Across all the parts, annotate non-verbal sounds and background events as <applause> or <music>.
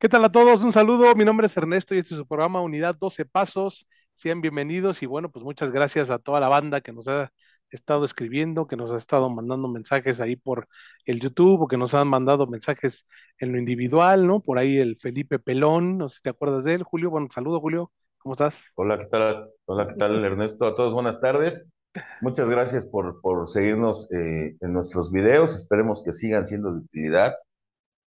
¿Qué tal a todos? Un saludo. Mi nombre es Ernesto y este es su programa Unidad 12 Pasos. Sean bienvenidos y bueno, pues muchas gracias a toda la banda que nos ha estado escribiendo, que nos ha estado mandando mensajes ahí por el YouTube o que nos han mandado mensajes en lo individual, ¿no? Por ahí el Felipe Pelón, no sé si te acuerdas de él, Julio. Bueno, saludo, Julio. ¿Cómo estás? Hola, ¿qué tal? Hola, ¿qué tal, Ernesto? A todos buenas tardes. Muchas gracias por, por seguirnos eh, en nuestros videos. Esperemos que sigan siendo de utilidad.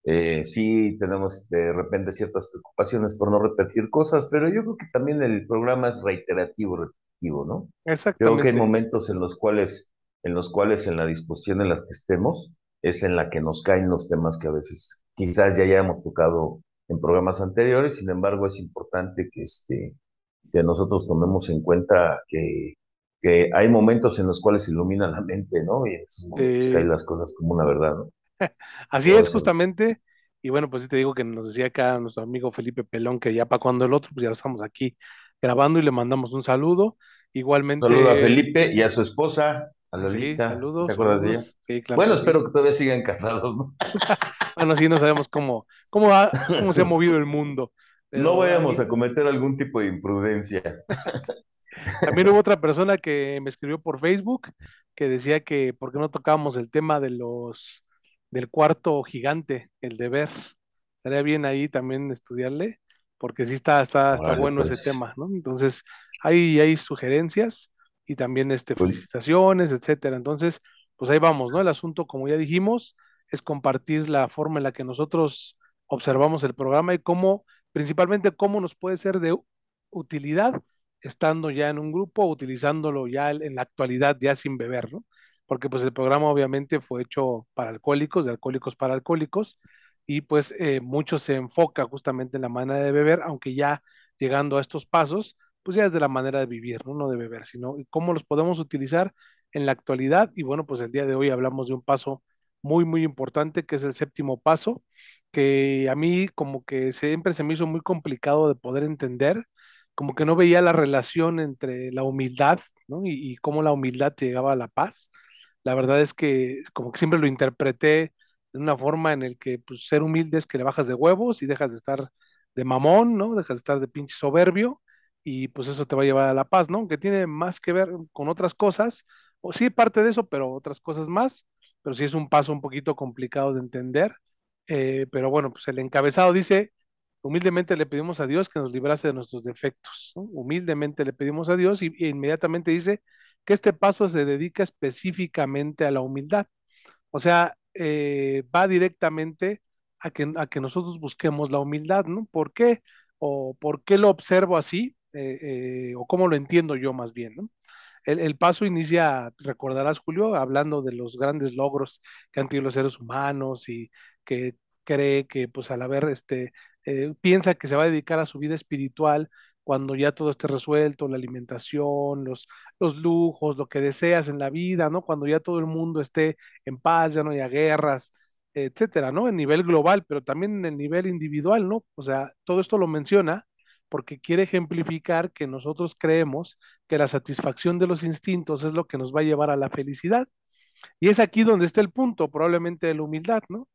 Eh, sí tenemos de repente ciertas preocupaciones por no repetir cosas, pero yo creo que también el programa es reiterativo, repetitivo, ¿no? Exactamente. Creo que hay momentos en los cuales, en los cuales en la disposición en la que estemos, es en la que nos caen los temas que a veces quizás ya hayamos tocado en programas anteriores, sin embargo es importante que, este, que nosotros tomemos en cuenta que, que hay momentos en los cuales ilumina la mente, ¿no? Y en esos momentos caen las cosas como una verdad, ¿no? <laughs> Así es, justamente. Y bueno, pues sí te digo que nos decía acá nuestro amigo Felipe Pelón que ya para cuando el otro, pues ya lo estamos aquí grabando y le mandamos un saludo. Saludo a Igualmente, Felipe y a su esposa, a sí, Lolita, ¿sí te saludos, acuerdas de ella? Sí, claro Bueno, sí. espero que todavía sigan casados, ¿no? <laughs> Bueno, sí, no sabemos cómo, cómo, ha- cómo se ha movido el mundo, No vayamos a cometer algún tipo de imprudencia. <laughs> también hubo otra persona que me escribió por Facebook que decía que por qué no tocábamos el tema de los del cuarto gigante, el deber. Estaría bien ahí también estudiarle, porque sí está, está, está Órale, bueno ese pues, tema, ¿no? Entonces, hay, hay sugerencias y también este, pues, felicitaciones, etcétera. Entonces, pues ahí vamos, ¿no? El asunto, como ya dijimos, es compartir la forma en la que nosotros observamos el programa y cómo, principalmente, cómo nos puede ser de utilidad estando ya en un grupo, utilizándolo ya en la actualidad, ya sin beber, ¿no? Porque pues el programa obviamente fue hecho para alcohólicos, de alcohólicos para alcohólicos, y pues eh, mucho se enfoca justamente en la manera de beber, aunque ya llegando a estos pasos, pues ya es de la manera de vivir, ¿no? No de beber, sino cómo los podemos utilizar en la actualidad. Y bueno, pues el día de hoy hablamos de un paso muy, muy importante, que es el séptimo paso, que a mí como que siempre se me hizo muy complicado de poder entender, como que no veía la relación entre la humildad, ¿no? Y, y cómo la humildad te llegaba a la paz. La verdad es que como que siempre lo interpreté de una forma en el que pues, ser humilde es que le bajas de huevos y dejas de estar de mamón, ¿no? Dejas de estar de pinche soberbio y pues eso te va a llevar a la paz, ¿no? Que tiene más que ver con otras cosas, o sí parte de eso, pero otras cosas más, pero sí es un paso un poquito complicado de entender. Eh, pero bueno, pues el encabezado dice, humildemente le pedimos a Dios que nos librase de nuestros defectos. Humildemente le pedimos a Dios y, e inmediatamente dice que este paso se dedica específicamente a la humildad. O sea, eh, va directamente a que, a que nosotros busquemos la humildad, ¿no? ¿Por qué? ¿O por qué lo observo así? Eh, eh, ¿O cómo lo entiendo yo más bien, ¿no? El, el, paso inicia, recordarás, Julio, hablando de los grandes logros que han tenido los seres humanos y que cree que, pues, al haber, este, piensa que se va a dedicar a su vida espiritual cuando ya todo esté resuelto, la alimentación, los, los lujos, lo que deseas en la vida, ¿no? Cuando ya todo el mundo esté en paz, ya no haya guerras, etcétera, ¿no? En nivel global, pero también en el nivel individual, ¿no? O sea, todo esto lo menciona porque quiere ejemplificar que nosotros creemos que la satisfacción de los instintos es lo que nos va a llevar a la felicidad. Y es aquí donde está el punto, probablemente de la humildad, ¿no?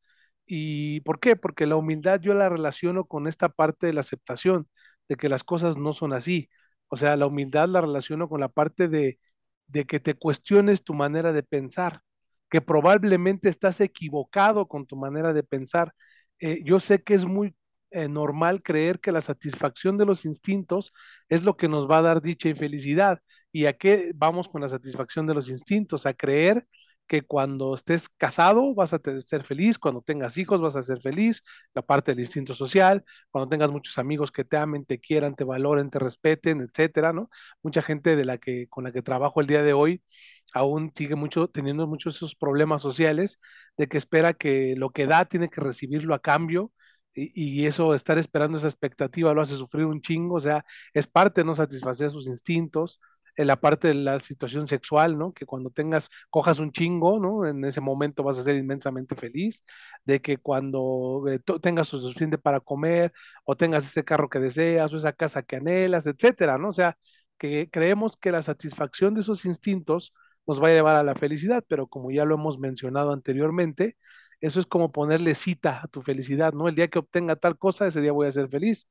¿Y por qué? Porque la humildad yo la relaciono con esta parte de la aceptación, de que las cosas no son así. O sea, la humildad la relaciono con la parte de, de que te cuestiones tu manera de pensar, que probablemente estás equivocado con tu manera de pensar. Eh, yo sé que es muy eh, normal creer que la satisfacción de los instintos es lo que nos va a dar dicha y felicidad. ¿Y a qué vamos con la satisfacción de los instintos? A creer que cuando estés casado vas a ser feliz, cuando tengas hijos vas a ser feliz, la parte del instinto social, cuando tengas muchos amigos que te amen, te quieran, te valoren, te respeten, etcétera, ¿no? Mucha gente de la que con la que trabajo el día de hoy aún sigue mucho teniendo muchos esos problemas sociales de que espera que lo que da tiene que recibirlo a cambio y, eso, estar esperando esa expectativa lo hace sufrir un chingo, o sea, es parte de no satisfacer sus instintos, en la parte de la situación sexual, ¿no? Que cuando tengas, cojas un chingo, ¿no? En ese momento vas a ser inmensamente feliz, de que cuando eh, tengas lo suficiente para comer, o tengas ese carro que deseas, o esa casa que anhelas, etcétera, ¿no? O sea, que creemos que la satisfacción de esos instintos nos va a llevar a la felicidad, pero como ya lo hemos mencionado anteriormente, eso es como ponerle cita a tu felicidad, ¿no? El día que obtenga tal cosa, ese día voy a ser feliz.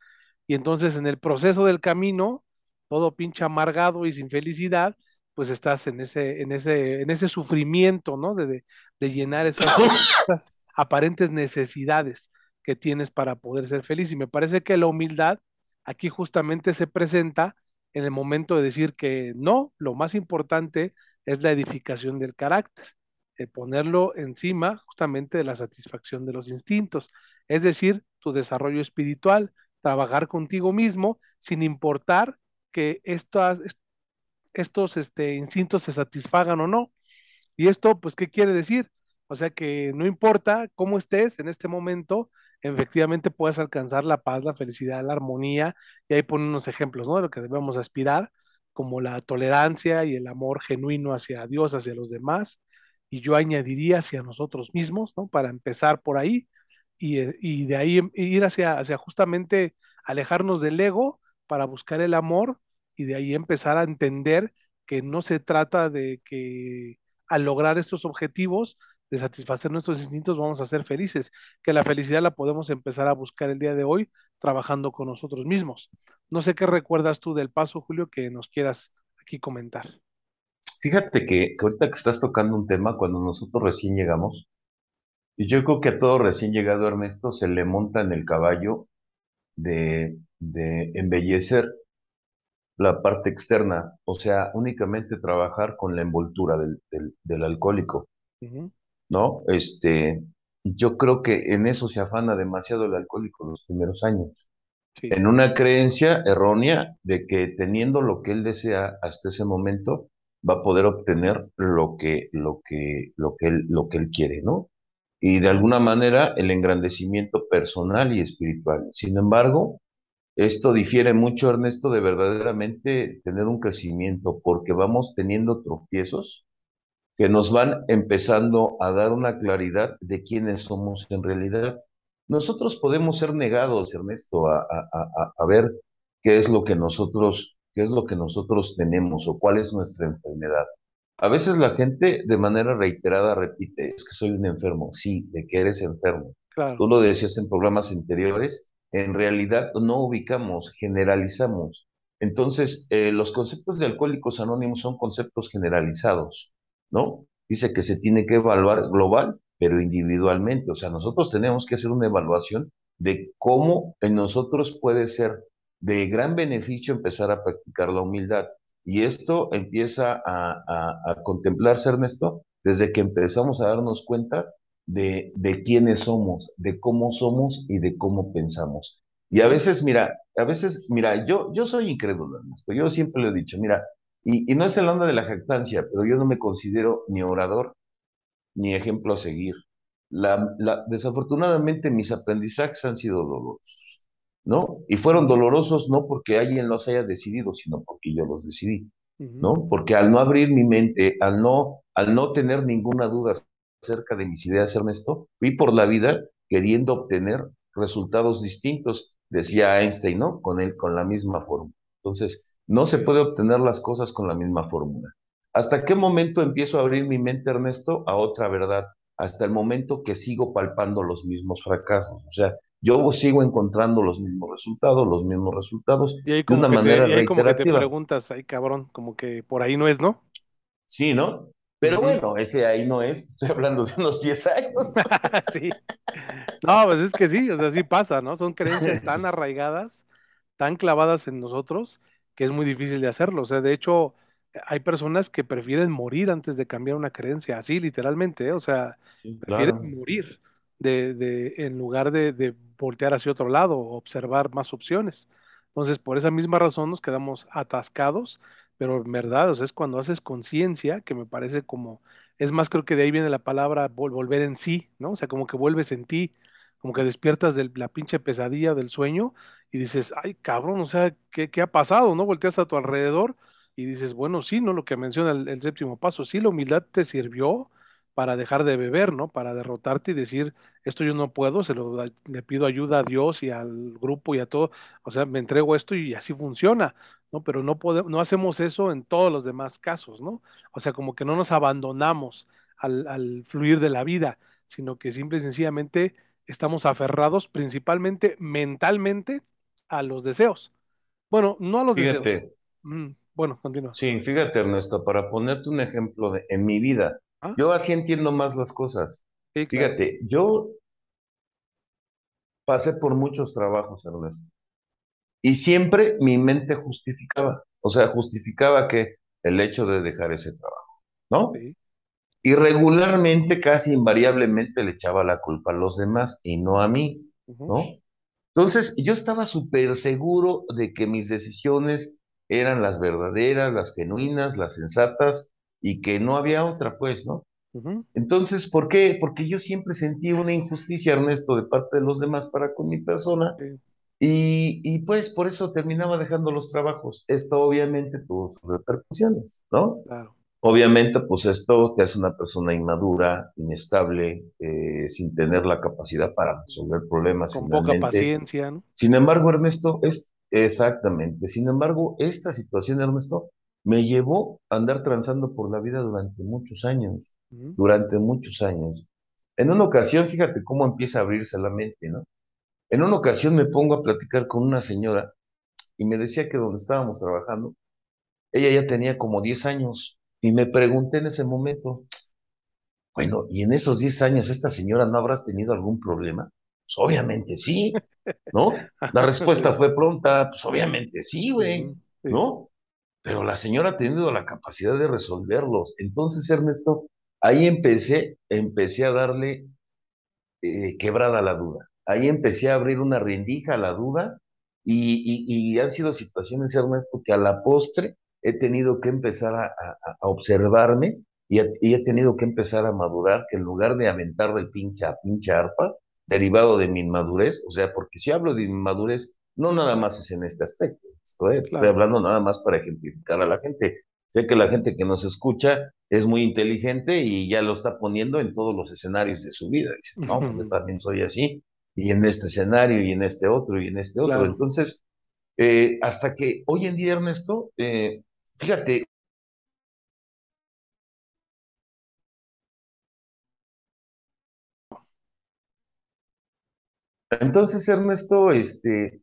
Y entonces en el proceso del camino, todo pinche amargado y sin felicidad, pues estás en ese, en ese, en ese sufrimiento, ¿no? De, de, de llenar esas, <coughs> esas aparentes necesidades que tienes para poder ser feliz. Y me parece que la humildad aquí justamente se presenta en el momento de decir que no, lo más importante es la edificación del carácter, de ponerlo encima justamente de la satisfacción de los instintos, es decir, tu desarrollo espiritual, trabajar contigo mismo sin importar que estos este, instintos se satisfagan o no. Y esto, pues, ¿qué quiere decir? O sea que no importa cómo estés en este momento, efectivamente puedes alcanzar la paz, la felicidad, la armonía, y ahí ponen unos ejemplos, ¿no? De lo que debemos aspirar, como la tolerancia y el amor genuino hacia Dios, hacia los demás, y yo añadiría hacia nosotros mismos, ¿no? Para empezar por ahí, y, eh, de ahí ir hacia, hacia justamente alejarnos del ego para buscar el amor, y de ahí empezar a entender que no se trata de que al lograr estos objetivos, de satisfacer nuestros instintos, vamos a ser felices, que la felicidad la podemos empezar a buscar el día de hoy trabajando con nosotros mismos. No sé qué recuerdas tú del paso, Julio, que nos quieras aquí comentar. Fíjate que, ahorita que estás tocando un tema, cuando nosotros recién llegamos, y yo creo que a todo recién llegado Ernesto se le monta en el caballo de, de embellecer la parte externa, o sea, únicamente trabajar con la envoltura del, del, del alcohólico. Ujú, ¿no? Este, yo creo que en eso se afana demasiado el alcohólico los primeros años, Sí, en una creencia errónea de que teniendo lo que él desea hasta ese momento va a poder obtener lo que, lo que, lo que él, lo que él quiere, ¿no? Y de alguna manera el engrandecimiento personal y espiritual. Sin embargo, esto difiere mucho, Ernesto, de verdaderamente tener un crecimiento, porque vamos teniendo tropiezos que nos van empezando a dar una claridad de quiénes somos en realidad. Nosotros podemos ser negados, Ernesto, a, a, a, a ver qué es lo que nosotros, qué es lo que nosotros tenemos o cuál es nuestra enfermedad. A veces la gente de manera reiterada repite, es que soy un enfermo. Sí, de que eres enfermo. claro, Tú lo decías en programas anteriores, en realidad no ubicamos, generalizamos. Entonces, eh, los conceptos de alcohólicos anónimos son conceptos generalizados. ¿no? Dice que se tiene que evaluar global, pero individualmente. O sea, nosotros tenemos que hacer una evaluación de cómo en nosotros puede ser de gran beneficio empezar a practicar la humildad. Y esto empieza a, a, a contemplarse, Ernesto, desde que empezamos a darnos cuenta de, de quiénes somos, de cómo somos y de cómo pensamos. Y a veces, mira, a veces, mira, yo, yo soy incrédulo, Ernesto. Yo siempre lo he dicho, mira, y, y no es el onda de la jactancia, pero yo no me considero ni orador ni ejemplo a seguir. La, la, desafortunadamente mis aprendizajes han sido dolorosos, ¿no? Y fueron dolorosos no porque alguien los haya decidido, sino porque yo los decidí, ¿no? Porque al no abrir mi mente, al no, al no tener ninguna duda acerca de mis ideas, Ernesto, fui por la vida queriendo obtener resultados distintos, decía Einstein, ¿no? Con él, con la misma fórmula. Entonces, no se puede obtener las cosas con la misma fórmula. ¿Hasta qué momento empiezo a abrir mi mente, Ernesto, a otra verdad? Hasta el momento que sigo palpando los mismos fracasos. O sea, yo sigo encontrando los mismos resultados, los mismos resultados Y ahí de como una que te, manera y ahí como que te reiterativa. preguntas, ay cabrón, como que por ahí no es, ¿no? Sí, ¿no? Pero bueno, ese ahí no es, estoy hablando de unos 10 años. <laughs> Sí. No, pues es que sí, o sea, sí pasa, ¿no? Son creencias <laughs> tan arraigadas, tan clavadas en nosotros, que es muy difícil de hacerlo. O sea, de hecho, hay personas que prefieren morir antes de cambiar una creencia, así literalmente, ¿eh? O sea, Sí, prefieren claro. morir de, de, en lugar de, de voltear hacia otro lado observar más opciones. Entonces, por esa misma razón nos quedamos atascados, pero en verdad, o sea, es cuando haces conciencia, que me parece como, es más, creo que de ahí viene la palabra vol- volver en sí, ¿no? O sea, como que vuelves en ti, como que despiertas de la pinche pesadilla del sueño y dices, ay, cabrón, o sea, ¿qué, qué ha pasado? ¿No? Volteas a tu alrededor y dices, bueno, sí, ¿no? Lo que menciona el, el séptimo paso, sí, la humildad te sirvió para dejar de beber, ¿no? Para derrotarte y decir, esto yo no puedo, se lo le pido ayuda a Dios y al grupo y a todo, o sea, me entrego esto y así funciona, ¿no? Pero no podemos, no hacemos eso en todos los demás casos, ¿no? O sea, como que no nos abandonamos al, al fluir de la vida, sino que simple y sencillamente estamos aferrados principalmente mentalmente a los deseos. Bueno, no a los deseos. Mm, bueno, continúa. sí, fíjate Ernesto, para ponerte un ejemplo de, en mi vida, Ah, yo así entiendo más las cosas. sí, claro. Fíjate, yo pasé por muchos trabajos, Ernesto, y siempre mi mente justificaba, o sea, justificaba que el hecho de dejar ese trabajo, ¿no? Sí. Y regularmente, casi invariablemente, le echaba la culpa a los demás y no a mí, ¿no? Entonces, yo estaba súper seguro de que mis decisiones eran las verdaderas, las genuinas, las sensatas y que no había otra, pues, ¿no? Entonces, ¿por qué? Porque yo siempre sentí una injusticia, Ernesto, de parte de los demás para con mi persona y, y pues por eso terminaba dejando los trabajos. Esto obviamente tuvo sus repercusiones, ¿no? claro. Obviamente, pues esto te hace una persona inmadura, inestable, eh, sin tener la capacidad para resolver problemas Con poca finalmente. paciencia, ¿no? Sin embargo, Ernesto, es exactamente. Sin embargo, esta situación, Ernesto, me llevó a andar transando por la vida durante muchos años, durante muchos años. En una ocasión, fíjate cómo empieza a abrirse la mente, ¿no? En una ocasión me pongo a platicar con una señora y me decía que donde estábamos trabajando, ella ya tenía como 10 años y me pregunté en ese momento, bueno, ¿y en esos 10 años esta señora no habrás tenido algún problema? Pues obviamente sí, ¿no? <laughs> La respuesta fue pronta, pues obviamente sí, güey, ¿no? Pero la señora ha tenido la capacidad de resolverlos. Entonces, Ernesto, ahí empecé, empecé a darle eh, quebrada la duda. Ahí empecé a abrir una rendija a la duda y, han sido situaciones, Ernesto, que a la postre he tenido que empezar a, observarme y, he- y he tenido que empezar a madurar, que en lugar de aventar del pinche a pinche arpa, derivado de mi inmadurez, o sea, porque si hablo de inmadurez, no nada más es en este aspecto, esto es, estoy claro. hablando nada más para ejemplificar a la gente. Sé que la gente que nos escucha es muy inteligente y ya lo está poniendo en todos los escenarios de su vida. Dices, no, pues yo también soy así, y en este escenario, y en este otro, y en este otro. Claro. Entonces, eh, hasta que hoy en día, Ernesto, eh, fíjate, entonces, Ernesto, este,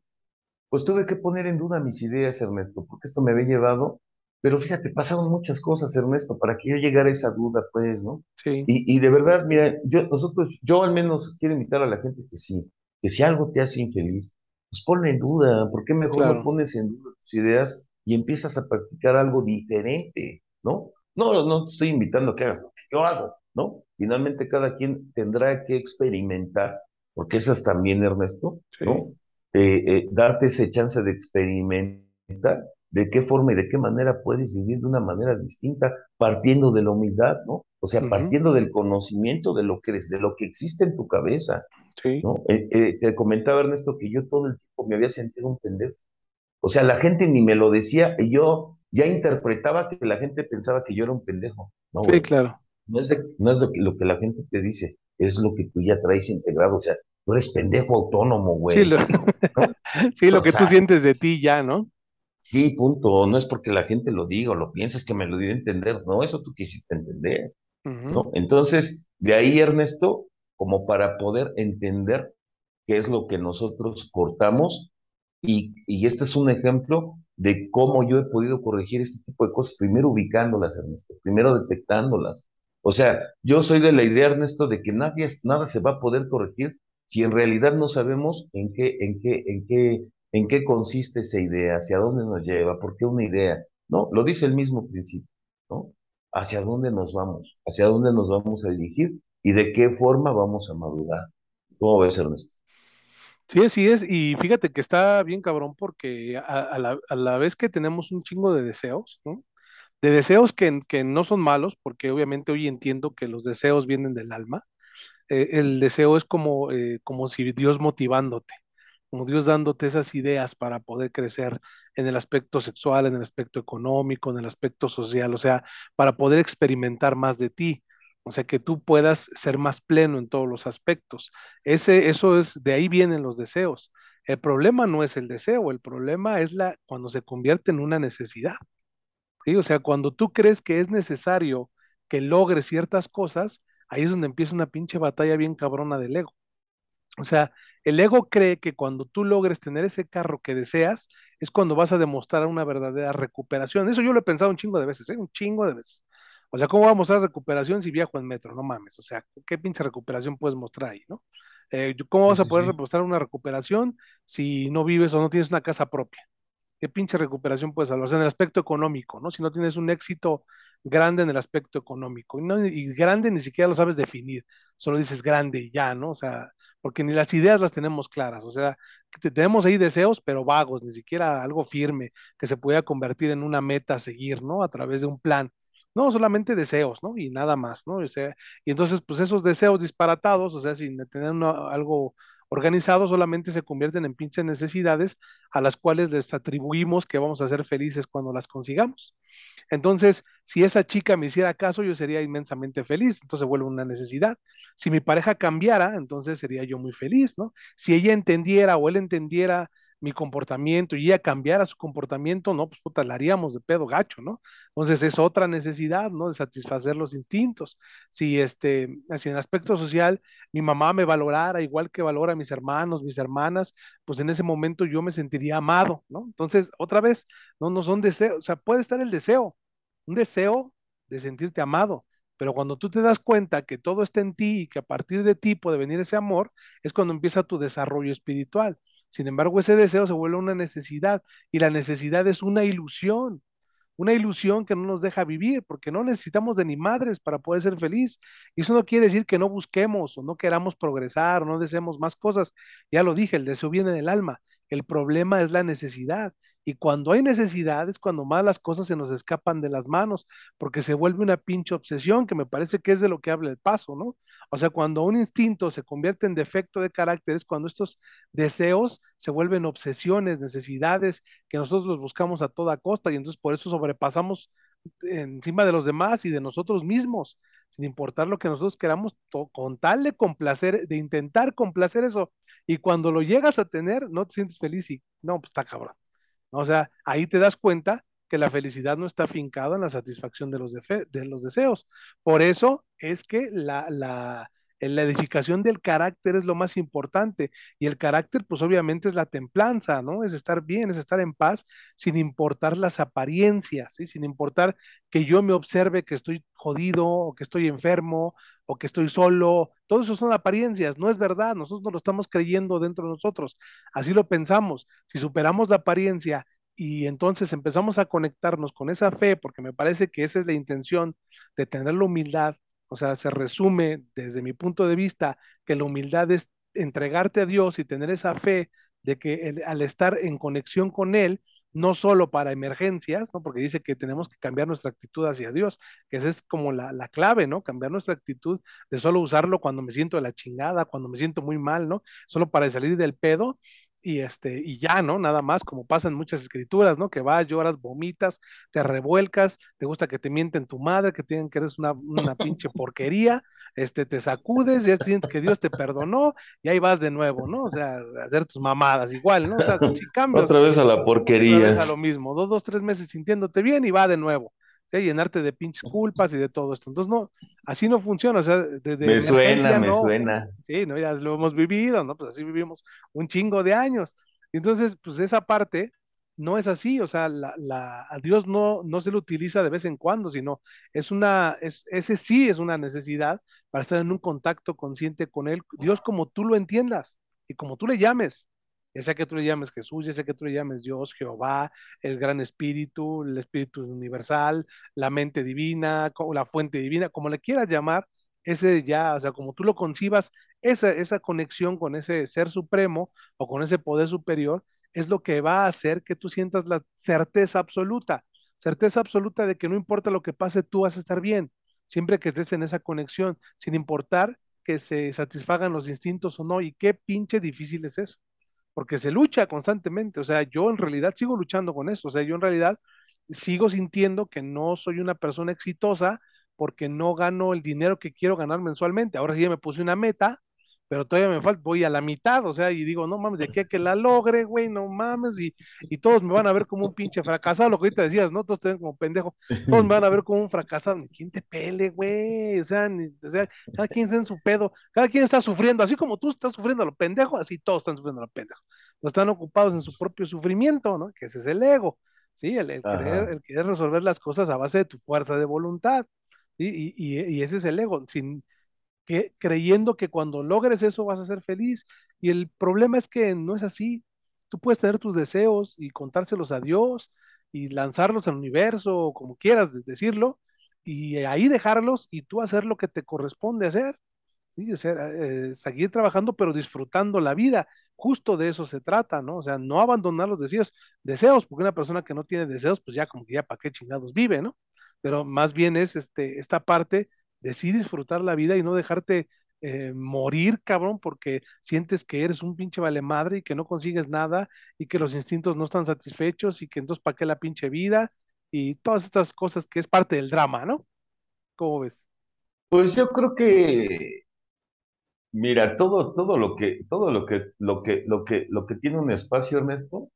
pues tuve que poner en duda mis ideas, Ernesto, porque esto me había llevado, pero fíjate, pasaron muchas cosas, Ernesto, para que yo llegara a esa duda, pues, ¿no? Sí, Y, y de verdad, mira, yo, nosotros, yo al menos quiero invitar a la gente que sí, que si algo te hace infeliz, pues ponle en duda, ¿por qué mejor no claro. pones en duda tus ideas y empiezas a practicar algo diferente, ¿no? No, no te estoy invitando a que hagas lo que yo hago, ¿no? Finalmente cada quien tendrá que experimentar, porque eso es también, Ernesto, Sí. ¿no? Eh, eh, darte ese chance de experimentar de qué forma y de qué manera puedes vivir de una manera distinta, partiendo de la humildad, ¿no? O sea, partiendo del conocimiento de lo que eres, de lo que existe en tu cabeza, Sí, ¿no? Eh, eh, te comentaba Ernesto que yo todo el tiempo me había sentido un pendejo. O sea, la gente ni me lo decía y yo ya interpretaba que la gente pensaba que yo era un pendejo. No, sí, claro. No es, de- no es lo que, lo que la gente te dice, es lo que tú ya traes integrado. O sea, tú eres pendejo autónomo, Sí, güey. lo, ¿no? <laughs> sí, lo que tú sientes de ti ya, ¿no? Sí, punto. No es porque la gente lo diga o lo pienses que me lo dio a entender. No, eso tú quisiste entender, ¿no? Entonces, de ahí, Ernesto, como para poder entender qué es lo que nosotros cortamos, y, y este es un ejemplo de cómo yo he podido corregir este tipo de cosas, primero ubicándolas, Ernesto, primero detectándolas. O sea, yo soy de la idea, Ernesto, de que nadie, nada se va a poder corregir si en realidad no sabemos en qué, en qué, en qué ¿En qué consiste esa idea? ¿Hacia dónde nos lleva? ¿Por qué una idea? ¿No? Lo dice el mismo principio, ¿no? ¿Hacia dónde nos vamos? ¿Hacia dónde nos vamos a dirigir? ¿Y de qué forma vamos a madurar? ¿Cómo ves, Ernesto? Sí, así es. Y fíjate que está bien cabrón porque a, la vez que tenemos un chingo de deseos, ¿no? De deseos que, que no son malos, porque obviamente hoy entiendo que los deseos vienen del alma. Eh, el deseo es como, eh, como si Dios motivándote, como Dios dándote esas ideas para poder crecer en el aspecto sexual, en el aspecto económico, en el aspecto social, o sea, para poder experimentar más de ti, o sea, que tú puedas ser más pleno en todos los aspectos. Ese, eso es, de ahí vienen los deseos. El problema no es el deseo, el problema es la, cuando se convierte en una necesidad. ¿sí? O sea, cuando tú crees que es necesario que logres ciertas cosas, ahí es donde empieza una pinche batalla bien cabrona del ego. O sea, el ego cree que cuando tú logres tener ese carro que deseas, es cuando vas a demostrar una verdadera recuperación. Eso yo lo he pensado un chingo de veces, ¿eh? un chingo de veces. O sea, ¿cómo voy a mostrar recuperación si viajo en metro? No mames, o sea, ¿qué pinche recuperación puedes mostrar ahí, no? Eh, ¿Cómo vas Sí, a poder sí. mostrar una recuperación si no vives o no tienes una casa propia? ¿Qué pinche recuperación puedes salvar? O sea, en el aspecto económico, ¿no? Si no tienes un éxito grande en el aspecto económico, y, no, y grande ni siquiera lo sabes definir, solo dices grande y ya, ¿no? O sea, porque ni las ideas las tenemos claras, o sea, tenemos ahí deseos, pero vagos, ni siquiera algo firme que se pueda convertir en una meta a seguir, ¿no? A través de un plan. No, solamente deseos, ¿no? Y nada más, ¿no? O sea, y entonces, pues esos deseos disparatados, o sea, sin tener algo organizado, solamente se convierten en pinches necesidades a las cuales les atribuimos que vamos a ser felices cuando las consigamos. Entonces, si esa chica me hiciera caso, yo sería inmensamente feliz, entonces vuelve una necesidad. Si mi pareja cambiara, entonces sería yo muy feliz, ¿no? Si ella entendiera o él entendiera mi comportamiento y ella cambiara su comportamiento, no, pues puta, haríamos de pedo gacho, ¿no? Entonces es otra necesidad, ¿no? De satisfacer los instintos. Si este, si en aspecto social mi mamá me valorara igual que valora a mis hermanos, mis hermanas, pues en ese momento yo me sentiría amado, ¿no? Entonces, otra vez, no, no son deseos, o sea, puede estar el deseo, un deseo de sentirte amado, pero cuando tú te das cuenta que todo está en ti y que a partir de ti puede venir ese amor, es cuando empieza tu desarrollo espiritual. Sin embargo, ese deseo se vuelve una necesidad y la necesidad es una ilusión una ilusión que no nos deja vivir, porque no necesitamos de ni madres para poder ser feliz. Y eso no quiere decir que no busquemos o no queramos progresar o no deseemos más cosas. Ya lo dije, el deseo viene del alma. El problema es la necesidad. Y cuando hay necesidad es cuando más las cosas se nos escapan de las manos, porque se vuelve una pinche obsesión, que me parece que es de lo que habla el paso, ¿no? O sea, cuando un instinto se convierte en defecto de carácter, es cuando estos deseos se vuelven obsesiones, necesidades, que nosotros los buscamos a toda costa y entonces por eso sobrepasamos encima de los demás y de nosotros mismos, sin importar lo que nosotros queramos, con tal de complacer, de intentar complacer eso. Y cuando lo llegas a tener, no te sientes feliz y no, pues está cabrón. O sea, ahí te das cuenta que la felicidad no está fincada en la satisfacción de los, de los deseos. Por eso es que la, la, la, edificación del carácter es lo más importante. Y el carácter, pues obviamente es la templanza, ¿no? Es estar bien, es estar en paz, sin importar las apariencias, ¿sí? Sin importar que yo me observe que estoy jodido, o que estoy enfermo, o que estoy solo. Todo eso son apariencias, no es verdad. Nosotros no lo estamos creyendo dentro de nosotros. Así lo pensamos. Si superamos la apariencia y entonces empezamos a conectarnos con esa fe, porque me parece que esa es la intención de tener la humildad, o sea, se resume desde mi punto de vista que la humildad es entregarte a Dios y tener esa fe de que al estar en conexión con Él, no solo para emergencias, ¿no? porque dice que tenemos que cambiar nuestra actitud hacia Dios, que esa es como la, la, clave, ¿no? Cambiar nuestra actitud de solo usarlo cuando me siento de la chingada, cuando me siento muy mal, ¿no? Solo para salir del pedo, y este, y ya, ¿no? Nada más, como pasa en muchas escrituras, ¿no? Que vas, lloras, vomitas, te revuelcas, te gusta que te mienten tu madre, que tienen que eres una, una <laughs> pinche porquería, este, te sacudes, ya sientes que Dios te perdonó, y ahí vas de nuevo, ¿no? O sea, hacer tus mamadas igual, ¿no? O sea, <laughs> si cambios. Otra vez a la porquería. Otra vez a lo mismo, dos, dos, tres meses sintiéndote bien y va de nuevo. ¿sí? llenarte de pinches culpas y de todo esto. Entonces, no, así no funciona. O sea, de, de me suena, no. me suena. Sí, no, ya lo hemos vivido, ¿no? Pues así vivimos un chingo de años. Entonces, pues esa parte no es así, o sea, la, la, a Dios no, no se lo utiliza de vez en cuando, sino es una, es, ese sí es una necesidad para estar en un contacto consciente con Él, Dios como tú lo entiendas y como tú le llames, ya sea que tú le llames Jesús, ya sea que tú le llames Dios, Jehová, el gran espíritu, el espíritu universal, la mente divina, la fuente divina, como le quieras llamar, ese ya, o sea, como tú lo concibas, esa, esa conexión con ese ser supremo o con ese poder superior es lo que va a hacer que tú sientas la certeza absoluta, certeza absoluta de que no importa lo que pase, tú vas a estar bien, siempre que estés en esa conexión, sin importar que se satisfagan los instintos o no, y qué pinche difícil es eso porque se lucha constantemente. O sea, yo en realidad sigo luchando con eso. O sea, yo en realidad sigo sintiendo que no soy una persona exitosa porque no gano el dinero que quiero ganar mensualmente. Ahora sí ya me puse una meta pero todavía me falta, voy a la mitad, o sea, y digo, no mames, de aquí a que la logre, güey, no mames, y, y todos me van a ver como un pinche fracasado, lo que ahorita decías, ¿no? Todos te ven como pendejo, todos me van a ver como un fracasado, ni quién te pele, güey, o sea, ni, o sea, cada quien está en su pedo, cada quien está sufriendo, así como tú estás sufriendo lo pendejo, así todos están sufriendo lo pendejo, no están ocupados en su propio sufrimiento, ¿no? Que ese es el ego, ¿sí? El, el querer, el querer resolver las cosas a base de tu fuerza de voluntad, ¿sí? Y, y, y ese es el ego, sin creyendo que cuando logres eso vas a ser feliz. Y el problema es que no es así. Tú puedes tener tus deseos y contárselos a Dios y lanzarlos al universo, como quieras decirlo, y ahí dejarlos y tú hacer lo que te corresponde hacer. ¿sí? Eh, seguir trabajando, pero disfrutando la vida. Justo de eso se trata, ¿no? O sea, no abandonar los deseos, deseos, porque una persona que no tiene deseos, pues ya como que ya para qué chingados vive, ¿no? Pero más bien es este, esta parte de sí disfrutar la vida y no dejarte eh, morir, cabrón, porque sientes que eres un pinche vale madre y que no consigues nada y que los instintos no están satisfechos y que entonces para qué la pinche vida y todas estas cosas que es parte del drama, ¿no? ¿Cómo ves? Pues yo creo que, mira, todo, todo lo que, todo lo que, lo que, lo que, lo que tiene un espacio, Ernesto,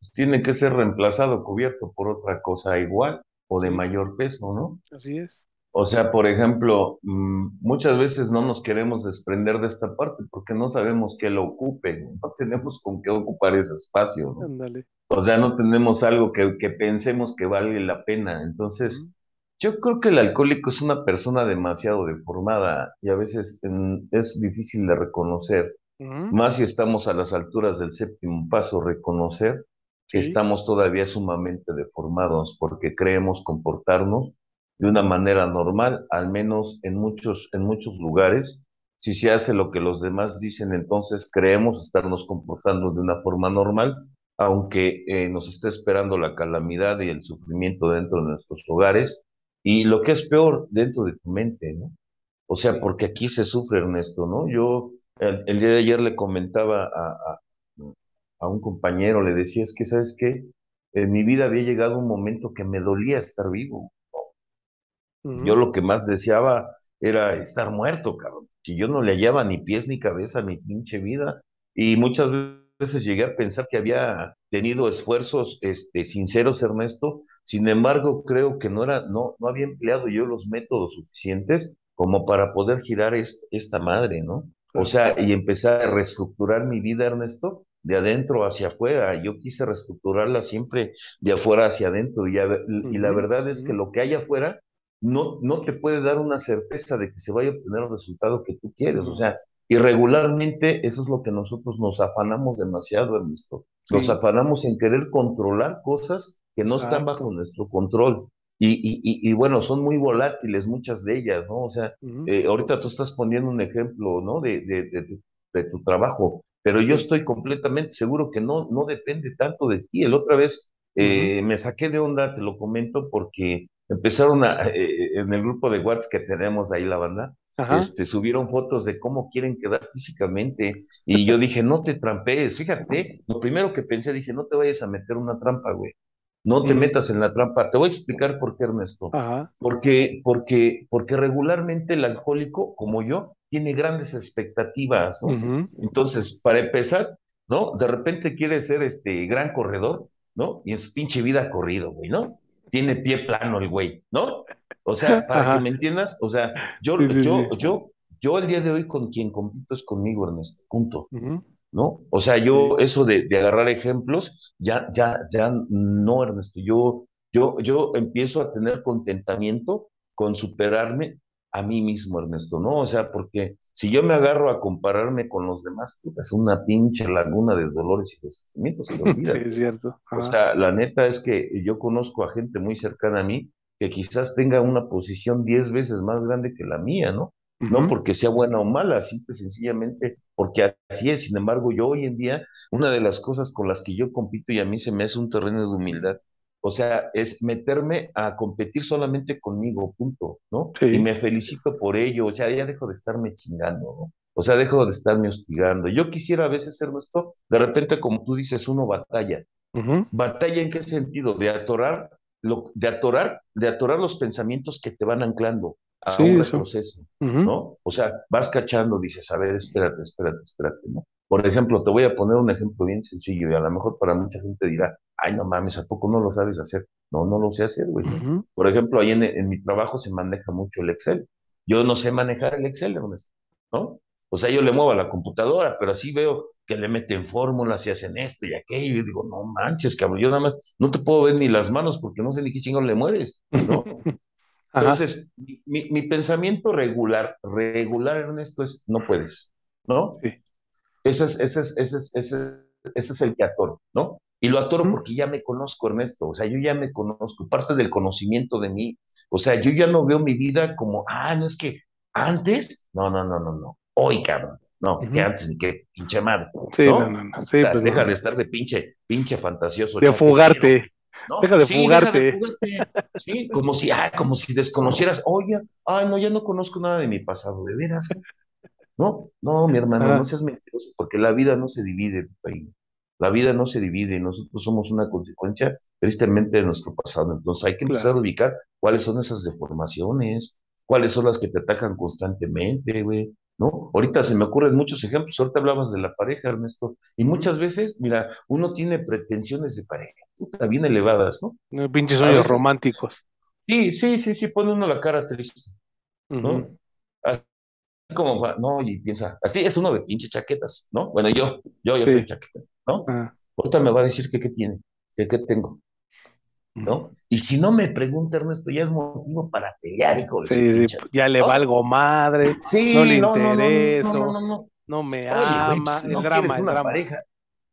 pues tiene que ser reemplazado, cubierto por otra cosa igual o de mayor peso, ¿no? así es. O sea, por ejemplo, mm, muchas veces no nos queremos desprender de esta parte porque no sabemos qué lo ocupe, ¿no? Tenemos con qué ocupar ese espacio, ¿no? O sea, no tenemos algo que, que pensemos que vale la pena. Entonces, yo creo que el alcohólico es una persona demasiado deformada y a veces mm, es difícil de reconocer, más si estamos a las alturas del séptimo paso, reconocer que Sí. estamos todavía sumamente deformados porque creemos comportarnos de una manera normal, al menos en muchos, en muchos lugares. Si se hace lo que los demás dicen, entonces creemos estarnos comportando de una forma normal, aunque eh, nos esté esperando la calamidad y el sufrimiento dentro de nuestros hogares. Y lo que es peor, dentro de tu mente, ¿no? O sea, porque aquí se sufre, Ernesto, ¿no? Yo el, el día de ayer le comentaba a, a, a un compañero, le decía, es que, ¿sabes qué? En mi vida había llegado un momento que me dolía estar vivo. Yo lo que más deseaba era estar muerto, cabrón, que yo no le hallaba ni pies ni cabeza a mi pinche vida. Y muchas veces llegué a pensar que había tenido esfuerzos este, sinceros, Ernesto. Sin embargo, creo que no era, no, no había empleado yo los métodos suficientes como para poder girar est- esta madre, ¿no? O sea, y empezar a reestructurar mi vida, Ernesto, de adentro hacia afuera. Yo quise reestructurarla siempre de afuera hacia adentro. Y, a- y la verdad es que lo que hay afuera no, no te puede dar una certeza de que se vaya a obtener el resultado que tú quieres. O sea, irregularmente eso es lo que nosotros nos afanamos demasiado, Ernesto. Nos Sí, afanamos en querer controlar cosas que no están bajo nuestro control. Y, y, y, y bueno, son muy volátiles muchas de ellas, ¿no? O sea, eh, ahorita tú estás poniendo un ejemplo, ¿no? De, de, de, tu, de tu trabajo, pero yo estoy completamente seguro que no, no depende tanto de ti. El otra vez eh, me saqué de onda, te lo comento, porque empezaron a, eh, en el grupo de WhatsApp que tenemos ahí la banda, Ajá. este, subieron fotos de cómo quieren quedar físicamente y yo dije, no te trampees, fíjate, lo primero que pensé, dije, no te vayas a meter una trampa, güey, no te metas en la trampa. Te voy a explicar por qué, Ernesto. Ajá. Porque, porque, porque regularmente el alcohólico, como yo, tiene grandes expectativas, ¿no? Entonces, para empezar, ¿no? De repente quiere ser este gran corredor, ¿no? Y en su pinche vida ha corrido, güey, ¿no? Tiene pie plano el güey, ¿no? O sea, <laughs> para que me entiendas, o sea, yo, sí, yo, sí. yo, yo el día de hoy con quien compito es conmigo, Ernesto, punto. ¿no? O sea, yo eso de, de agarrar ejemplos, ya, ya, ya no, Ernesto, yo, yo, yo empiezo a tener contentamiento con superarme a mí mismo, Ernesto, ¿no? O sea, porque si yo me agarro a compararme con los demás, puta, es una pinche laguna de dolores y de sufrimientos, que <laughs> Sí, es cierto. O sea, la neta es que yo conozco a gente muy cercana a mí que quizás tenga una posición diez veces más grande que la mía, ¿no? No porque sea buena o mala, simple sencillamente porque así es. Sin embargo, yo hoy en día, una de las cosas con las que yo compito y a mí se me hace un terreno de humildad, o sea, es meterme a competir solamente conmigo, punto, ¿no? Y me felicito por ello, o sea, ya dejo de estarme chingando, ¿no? O sea, dejo de estarme hostigando. Yo quisiera a veces hacer esto, de repente, como tú dices, uno batalla ¿Batalla en qué sentido? De atorar, lo, de atorar, de atorar los pensamientos que te van anclando. a un retroceso, ¿no? O sea, vas cachando, dices, a ver, espérate, espérate, espérate, ¿no? Por ejemplo, te voy a poner un ejemplo bien sencillo y a lo mejor para mucha gente dirá, ay, no mames, ¿a poco no lo sabes hacer? No, no lo sé hacer, güey. Por ejemplo, ahí en, en, mi trabajo se maneja mucho el Excel. Yo no sé manejar el Excel, ¿no? O sea, yo le muevo a la computadora, pero así veo que le meten fórmulas y hacen esto y aquello. Y digo, no manches, cabrón, yo nada más no te puedo ver ni las manos porque no sé ni qué chingón le mueves, ¿no? <laughs> Entonces, mi, mi, pensamiento regular, regular, Ernesto, es no puedes, ¿no? Sí. Ese es, ese es, ese es, ese ese es el que atoro, ¿no? Y lo atoro porque ya me conozco, Ernesto. O sea, yo ya me conozco, parte del conocimiento de mí. O sea, yo ya no veo mi vida como, ah, no es que antes, no, no, no, no, no hoy, cabrón. No, que antes ni que pinche madre. Sí, no, no, no. Sí, pues deja de estar de pinche, pinche fantasioso. De fugarte. Deja de fugarte. Sí, como si, ah, como si desconocieras, oye, ay, no, ya no conozco nada de mi pasado, de veras. No, no, mi hermano, no seas mentiroso, porque la vida no se divide, La vida no se divide, nosotros somos una consecuencia tristemente de nuestro pasado. Entonces hay que empezar a ubicar cuáles son esas deformaciones, cuáles son las que te atacan constantemente, güey. ¿no? Ahorita se me ocurren muchos ejemplos, ahorita hablabas de la pareja, Ernesto, y muchas veces, mira, uno tiene pretensiones de pareja, puta, bien elevadas, ¿no? pinches sueños románticos. Sí, sí, sí, sí, pone uno la cara triste, ¿no? Como, no, y piensa, así es uno de pinches chaquetas, ¿no? Bueno, yo, yo, yo soy chaqueta, ¿no? Ah. Ahorita me va a decir que qué tiene, que qué tengo. ¿no? Y si no me pregunta Ernesto, ya es motivo para pelear, hijo de sí, Ya le valgo madre, sí, no le intereso, no, no, no, no, me ama, pues, no quieres una pareja,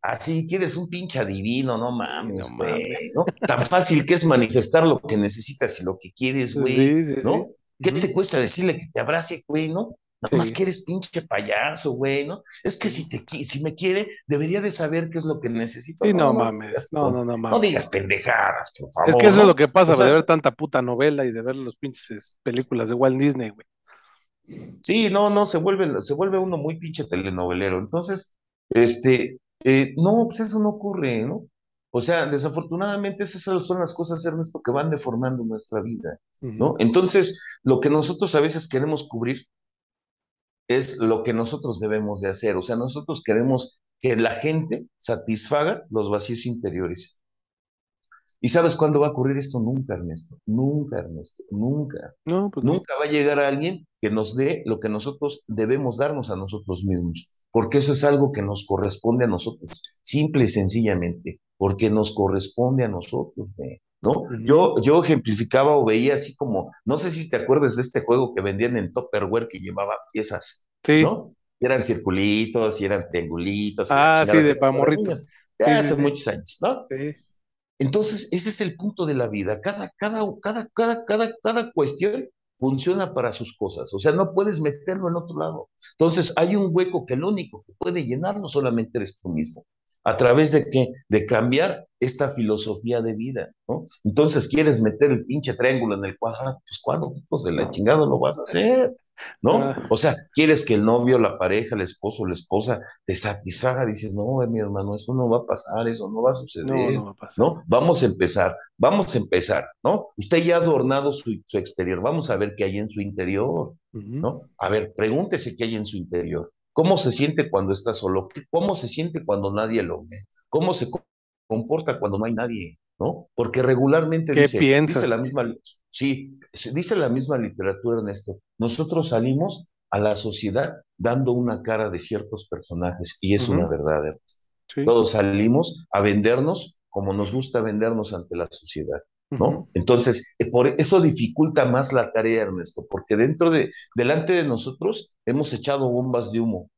así quieres un pinche adivino, no mames, güey, ¿no? Tan fácil que es manifestar lo que necesitas y lo que quieres, güey, ¿no? ¿Qué te cuesta decirle que te abrace, güey, no? Nada más que eres pinche payaso, güey, ¿no? Es que si, te, si me quiere, debería de saber qué es lo que necesito. Sí, no, mames, no, no, no, mames. No digas pendejadas, por favor. Es que eso es lo que pasa de ver tanta puta novela y de ver los pinches películas de Walt Disney, güey. Sí, no, no, se vuelve, se vuelve uno muy pinche telenovelero. Entonces, este, eh, no, pues eso no ocurre, ¿no? O sea, desafortunadamente esas son las cosas, Ernesto, que van deformando nuestra vida, ¿no? Entonces, lo que nosotros a veces queremos cubrir es lo que nosotros debemos de hacer. O sea, nosotros queremos que la gente satisfaga los vacíos interiores. ¿Y sabes cuándo va a ocurrir esto? Nunca, Ernesto. Nunca, Ernesto. Nunca. No, pues Nunca va a llegar a alguien que nos dé lo que nosotros debemos darnos a nosotros mismos. Porque eso es algo que nos corresponde a nosotros. Simple y sencillamente. Porque nos corresponde a nosotros. ¿No? Yo, yo ejemplificaba o veía así como, no sé si te acuerdas de este juego que vendían en Topperware que llevaba piezas, ¿no? eran circulitos y eran triangulitos. Ah, sí, de pamorritos. hace muchos años, ¿no? Entonces, ese es el punto de la vida. Cada, cada, cada, cada, cada, cada cuestión funciona para sus cosas. O sea, no puedes meterlo en otro lado. Entonces, hay un hueco que el único que puede llenarlo solamente eres tú mismo. ¿A través de qué? De cambiar esta filosofía de vida, ¿no? Entonces, ¿quieres meter el pinche triángulo en el cuadrado? Pues, ¿cuándo, hijos de la chingada, lo vas a hacer? ¿No? Ah. O sea, ¿quieres que el novio, la pareja, el esposo, la esposa te satisfaga? Dices, no, mi hermano, eso no va a pasar, eso no va a suceder, ¿no? ¿no? Vamos a empezar, vamos a empezar, ¿no? Usted ya ha adornado su, exterior, vamos a ver qué hay en su interior, ¿no? A ver, pregúntese qué hay en su interior. ¿Cómo se siente cuando está solo? ¿Cómo se siente cuando nadie lo ve? ¿Cómo se comporta cuando no hay nadie? ¿No? Porque regularmente dice, dice la misma, sí, dice la misma literatura, Ernesto. Nosotros salimos a la sociedad dando una cara de ciertos personajes y es una verdad. Ernesto. Todos salimos a vendernos como nos gusta vendernos ante la sociedad. ¿no? Entonces, eh, por eso dificulta más la tarea, Ernesto, porque dentro de, delante de nosotros hemos echado bombas de humo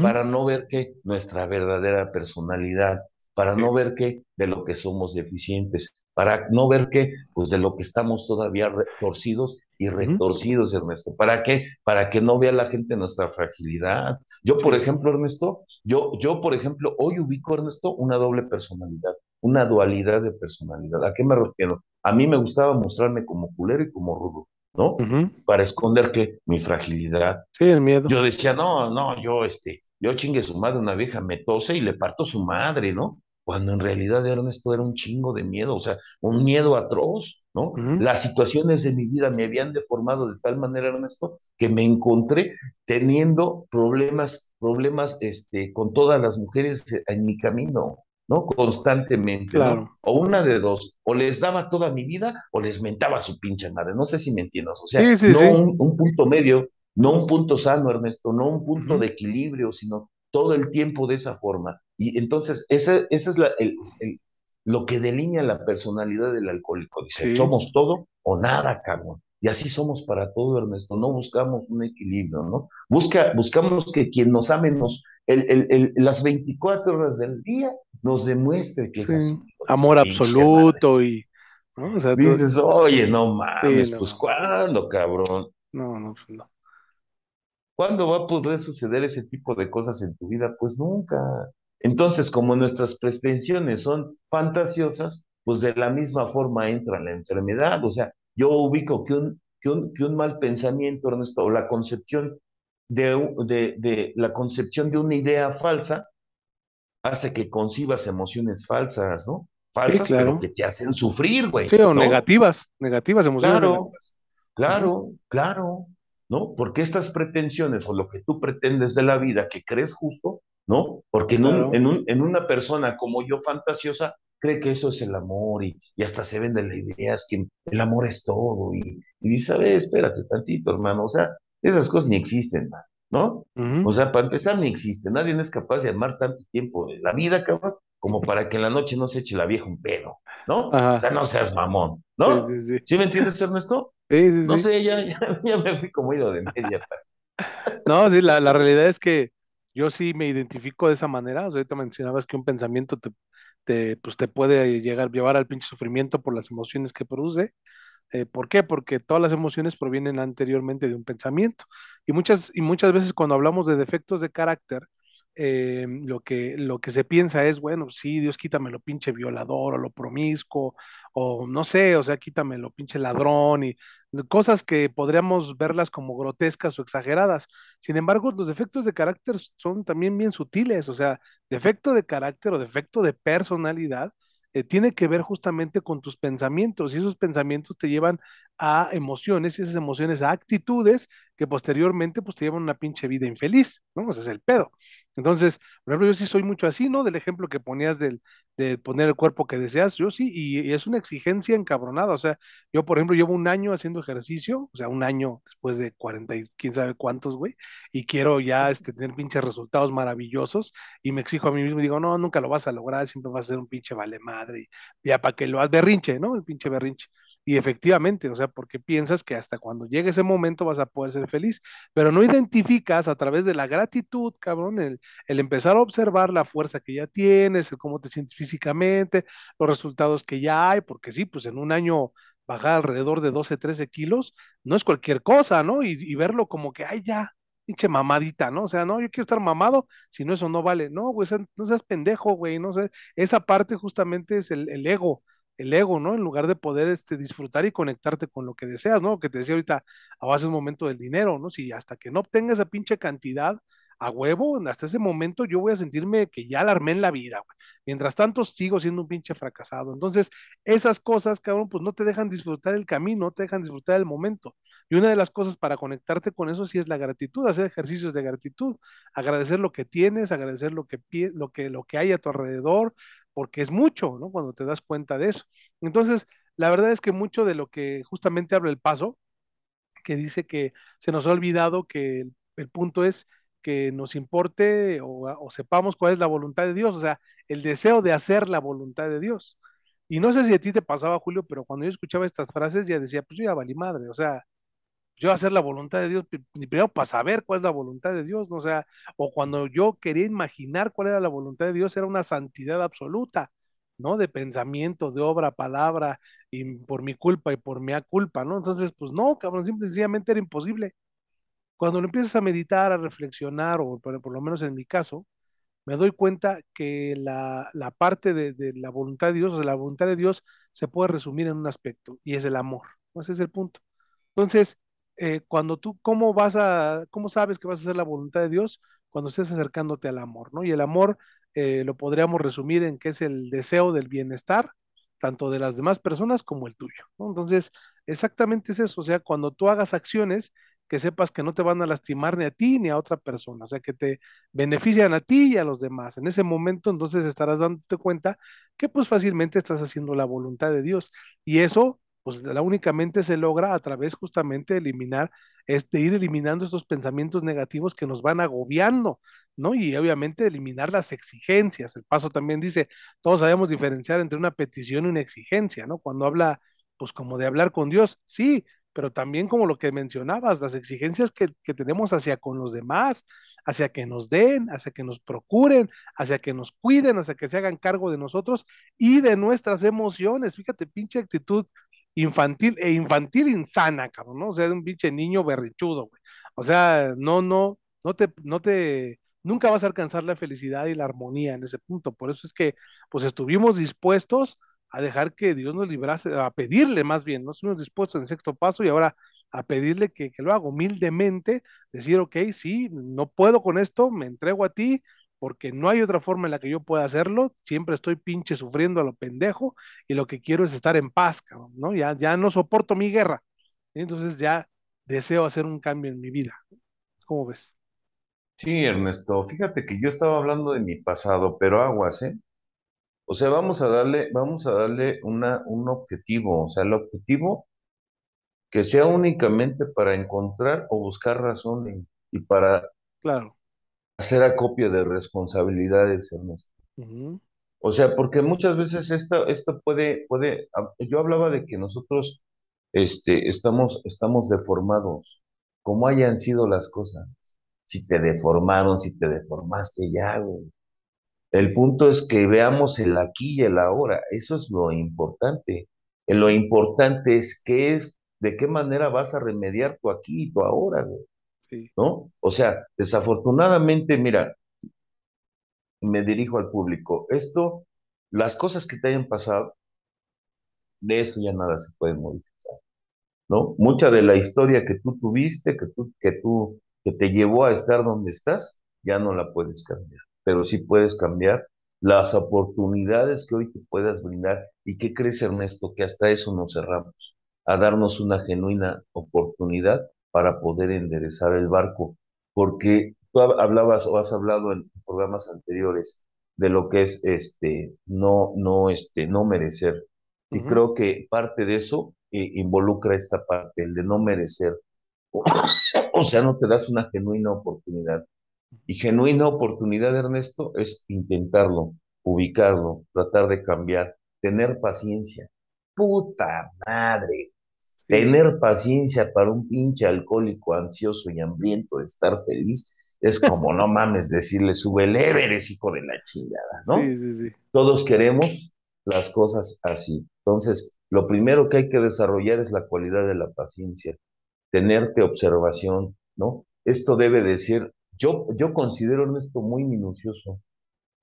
para no ver que nuestra verdadera personalidad, para no ver que de lo que somos deficientes, para no ver que, pues de lo que estamos todavía retorcidos y retorcidos, Ernesto. ¿Para qué? Para que no vea la gente nuestra fragilidad. Yo, por ejemplo, Ernesto, yo, yo, por ejemplo, hoy ubico, Ernesto, una doble personalidad, una dualidad de personalidad. ¿A qué me refiero? A mí me gustaba mostrarme como culero y como rudo. ¿No? Para esconder que mi fragilidad. Sí, el miedo. Yo decía, no, no, yo, este, yo chingue su madre, una vieja me tose y le parto su madre, ¿no? cuando en realidad Ernesto era un chingo de miedo, o sea, un miedo atroz, ¿no? Las situaciones de mi vida me habían deformado de tal manera, Ernesto, que me encontré teniendo problemas, problemas este, con todas las mujeres en mi camino, ¿no? Constantemente. O una de dos, o les daba toda mi vida o les mentaba su pinche madre, no sé si me entiendas, o sea, Sí, sí, no sí. un, un punto medio, no un punto sano, Ernesto, no un punto de equilibrio, sino todo el tiempo de esa forma. Y entonces, ese, ese es la, el, el, lo que delinea la personalidad del alcohólico. Dice, somos todo o nada, cabrón. Y así somos para todo, Ernesto. No buscamos un equilibrio, ¿no? Busca, buscamos que quien nos ame nos, el, el, el, las 24 horas del día nos demuestre que sí. es así. Dice, Amor madre. absoluto y, ¿no? O sea, todo- Dices, oye, no sí, mames, pues ¿cuándo, cabrón? no, no, pues no. ¿Cuándo va a poder suceder ese tipo de cosas en tu vida? Pues nunca. Entonces, como nuestras pretensiones son fantasiosas, pues de la misma forma entra la enfermedad. O sea, yo ubico que un, que un, que un mal pensamiento, Ernesto, o la concepción de, de, de la concepción de una idea falsa hace que concibas emociones falsas, ¿no? Sí, Falsas, pero claro. que te hacen sufrir, Sí, güey, o ¿no? negativas, negativas, emociones Claro, negativas. Claro, claro, ¿no? Porque estas pretensiones o lo que tú pretendes de la vida que crees justo, ¿no? Porque en, un, en, un, en una persona como yo fantasiosa cree que eso es el amor y, y hasta se vende la idea, es que el amor es todo y, y dice, a ver, espérate tantito, hermano, o sea, esas cosas ni existen, man, ¿no? O sea, para empezar ni existen, nadie es capaz de amar tanto tiempo de la vida, cabrón, como para que en la noche no se eche la vieja un pedo, ¿no? O sea, no seas mamón, Sí, ¿no? sí, sí. ¿Sí me entiendes, Ernesto? Sí, sí, No sí. sé, ya, ya, ya me fui como hilo de media. <laughs> No, sí, la, la realidad es que yo sí me identifico de esa manera. O sea, ahorita mencionabas que un pensamiento te, te, pues te puede llegar, llevar al pinche sufrimiento por las emociones que produce. Eh, ¿por qué? Porque todas las emociones provienen anteriormente de un pensamiento. Y muchas, y muchas veces cuando hablamos de defectos de carácter, eh, lo que, lo que se piensa es, bueno, sí, Dios quítame lo pinche violador o lo promiscuo, o no sé, o sea, quítame lo pinche ladrón y cosas que podríamos verlas como grotescas o exageradas. Sin embargo, los defectos de carácter son también bien sutiles, o sea, defecto de carácter o defecto de personalidad eh, tiene que ver justamente con tus pensamientos y esos pensamientos te llevan a emociones y esas emociones a actitudes que posteriormente pues te llevan una pinche vida infeliz, ¿no? Ese es el pedo. Entonces, por ejemplo, yo sí soy mucho así, ¿no? Del ejemplo que ponías del, de poner el cuerpo que deseas, yo sí, y, es una exigencia encabronada, o sea, yo por ejemplo llevo un año haciendo ejercicio, o sea, un año después de 40 y quién sabe cuántos, güey, y quiero ya este, tener pinches resultados maravillosos y me exijo a mí mismo digo, no, nunca lo vas a lograr, siempre vas a ser un pinche vale madre, y ya para que lo hagas berrinche, ¿no? El pinche berrinche. Y efectivamente, o sea, porque piensas que hasta cuando llegue ese momento vas a poder ser feliz, pero no identificas a través de la gratitud, cabrón, el, el empezar a observar la fuerza que ya tienes, el cómo te sientes físicamente, los resultados que ya hay, porque sí, pues en un año bajar alrededor de 12, 13 kilos no es cualquier cosa, ¿no? Y, y verlo como que, ay, ya, pinche mamadita, ¿no? O sea, no, yo quiero estar mamado, si no, eso no vale. No, güey, no seas pendejo, güey, no sé. Esa parte justamente es el, el ego, el ego, ¿no? En lugar de poder este, disfrutar y conectarte con lo que deseas, ¿no? Que te decía ahorita, a base un momento del dinero, ¿no? Si hasta que no obtenga esa pinche cantidad, a huevo, hasta ese momento yo voy a sentirme que ya la armé en la vida, güey. Mientras tanto, sigo siendo un pinche fracasado. Entonces, esas cosas, cabrón, pues no te dejan disfrutar el camino, no te dejan disfrutar el momento. Y una de las cosas para conectarte con eso sí es la gratitud, hacer ejercicios de gratitud, agradecer lo que tienes, agradecer lo que, lo que, lo que hay a tu alrededor, porque es mucho, ¿no? Cuando te das cuenta de eso. Entonces, la verdad es que mucho de lo que justamente habla el paso, que dice que se nos ha olvidado que el, punto es que nos importe o, o, sepamos cuál es la voluntad de Dios, o sea, el deseo de hacer la voluntad de Dios. Y no sé si a ti te pasaba, Julio, pero cuando yo escuchaba estas frases ya decía, pues yo ya valí madre, o sea, yo hacer la voluntad de Dios, primero para saber cuál es la voluntad de Dios, ¿no? o sea, o cuando yo quería imaginar cuál era la voluntad de Dios, era una santidad absoluta, ¿no? De pensamiento, de obra, palabra, y por mi culpa y por mi culpa, ¿no? Entonces, pues no, cabrón, simple y sencillamente era imposible. Cuando lo empiezas a meditar, a reflexionar, o por, lo menos en mi caso, me doy cuenta que la, la parte de, de, la voluntad de Dios, o sea, la voluntad de Dios se puede resumir en un aspecto, y es el amor. ¿no? Ese es el punto. Entonces, eh, cuando tú, ¿cómo vas a, cómo sabes que vas a hacer la voluntad de Dios? Cuando estés acercándote al amor, ¿no? Y el amor eh, lo podríamos resumir en que es el deseo del bienestar, tanto de las demás personas como el tuyo. ¿no? Entonces, exactamente es eso, o sea, cuando tú hagas acciones, que sepas que no te van a lastimar ni a ti ni a otra persona, o sea, que te benefician a ti y a los demás. En ese momento, entonces estarás dándote cuenta que pues fácilmente estás haciendo la voluntad de Dios. Y eso, pues la únicamente se logra a través justamente de eliminar, este, ir eliminando estos pensamientos negativos que nos van agobiando, ¿no? Y obviamente eliminar las exigencias. El paso también dice, todos sabemos diferenciar entre una petición y una exigencia, ¿no? Cuando habla, pues como de hablar con Dios, sí, pero también como lo que mencionabas, las exigencias que, que tenemos hacia con los demás, hacia que nos den, hacia que nos procuren, hacia que nos cuiden, hacia que se hagan cargo de nosotros y de nuestras emociones. Fíjate, pinche actitud infantil e infantil insana, cabrón, ¿no? O sea, de un pinche niño berrichudo, güey. O sea, no, no, no te, no te, nunca vas a alcanzar la felicidad y la armonía en ese punto. Por eso es que, pues, estuvimos dispuestos a dejar que Dios nos librase, a pedirle más bien, no estuvimos dispuestos en sexto paso y ahora a pedirle que, que lo haga humildemente, decir, ok, sí, no puedo con esto, me entrego a ti, porque no hay otra forma en la que yo pueda hacerlo, siempre estoy pinche sufriendo a lo pendejo y lo que quiero es estar en paz, cabrón, ¿no? Ya, ya no soporto mi guerra, entonces ya deseo hacer un cambio en mi vida. ¿Cómo ves? Sí, Ernesto, fíjate que yo estaba hablando de mi pasado, pero aguas, ¿eh? O sea, vamos a darle, vamos a darle una, un objetivo, o sea, el objetivo que sea únicamente para encontrar o buscar razones y para Claro. Hacer acopio de responsabilidades, Ernesto. O sea, porque muchas veces esto, esto puede, puede, a- yo hablaba de que nosotros, este, estamos, estamos deformados, como hayan sido las cosas. Si te deformaron, si te deformaste ya, güey. El punto es que veamos el aquí y el ahora. Eso es lo importante. Lo importante es qué es, de qué manera vas a remediar tu aquí y tu ahora, güey, ¿no? O sea, desafortunadamente, mira, me dirijo al público. Esto, las cosas que te hayan pasado, de eso ya nada se puede modificar, ¿no? Mucha de la historia que tú tuviste, que tú, que tú, que te llevó a estar donde estás, ya no la puedes cambiar, pero sí puedes cambiar las oportunidades que hoy te puedas brindar. ¿Y qué crees, Ernesto? Que hasta eso nos cerramos, a darnos una genuina oportunidad para poder enderezar el barco, porque tú hab- hablabas o has hablado en programas anteriores de lo que es este no no este no merecer y creo que parte de eso eh, involucra esta parte, el de no merecer. <coughs> O sea, no te das una genuina oportunidad. Y genuina oportunidad, Ernesto, es intentarlo, ubicarlo, tratar de cambiar, tener paciencia. Puta madre. Tener paciencia para un pinche alcohólico ansioso y hambriento de estar feliz es <laughs> como, no mames, decirle, sube el Everest, hijo de la chingada, ¿no? Sí, sí, sí. Todos queremos las cosas así. Entonces, lo primero que hay que desarrollar es la cualidad de la paciencia, tenerte observación, ¿no? Esto debe decir, yo, yo considero esto muy minucioso,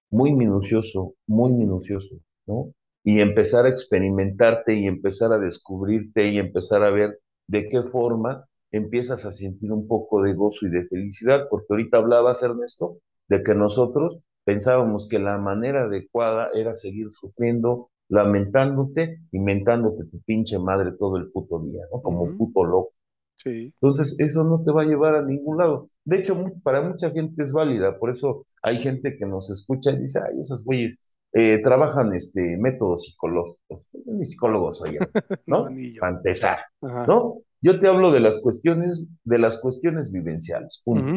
muy minucioso, muy minucioso, ¿no? Y empezar a experimentarte y empezar a descubrirte y empezar a ver de qué forma empiezas a sentir un poco de gozo y de felicidad, porque ahorita hablabas, Ernesto, de que nosotros pensábamos que la manera adecuada era seguir sufriendo, lamentándote y mentándote tu pinche madre todo el puto día, ¿no? Como puto loco. Sí. Entonces, eso no te va a llevar a ningún lado. De hecho, para mucha gente es válida, por eso hay gente que nos escucha y dice, ay, esos güeyes eh, trabajan este, métodos psicológicos. Ni psicólogo soy, <laughs> yo. Para empezar, Ajá. ¿no? Yo te hablo de las cuestiones, de las cuestiones vivenciales, punto,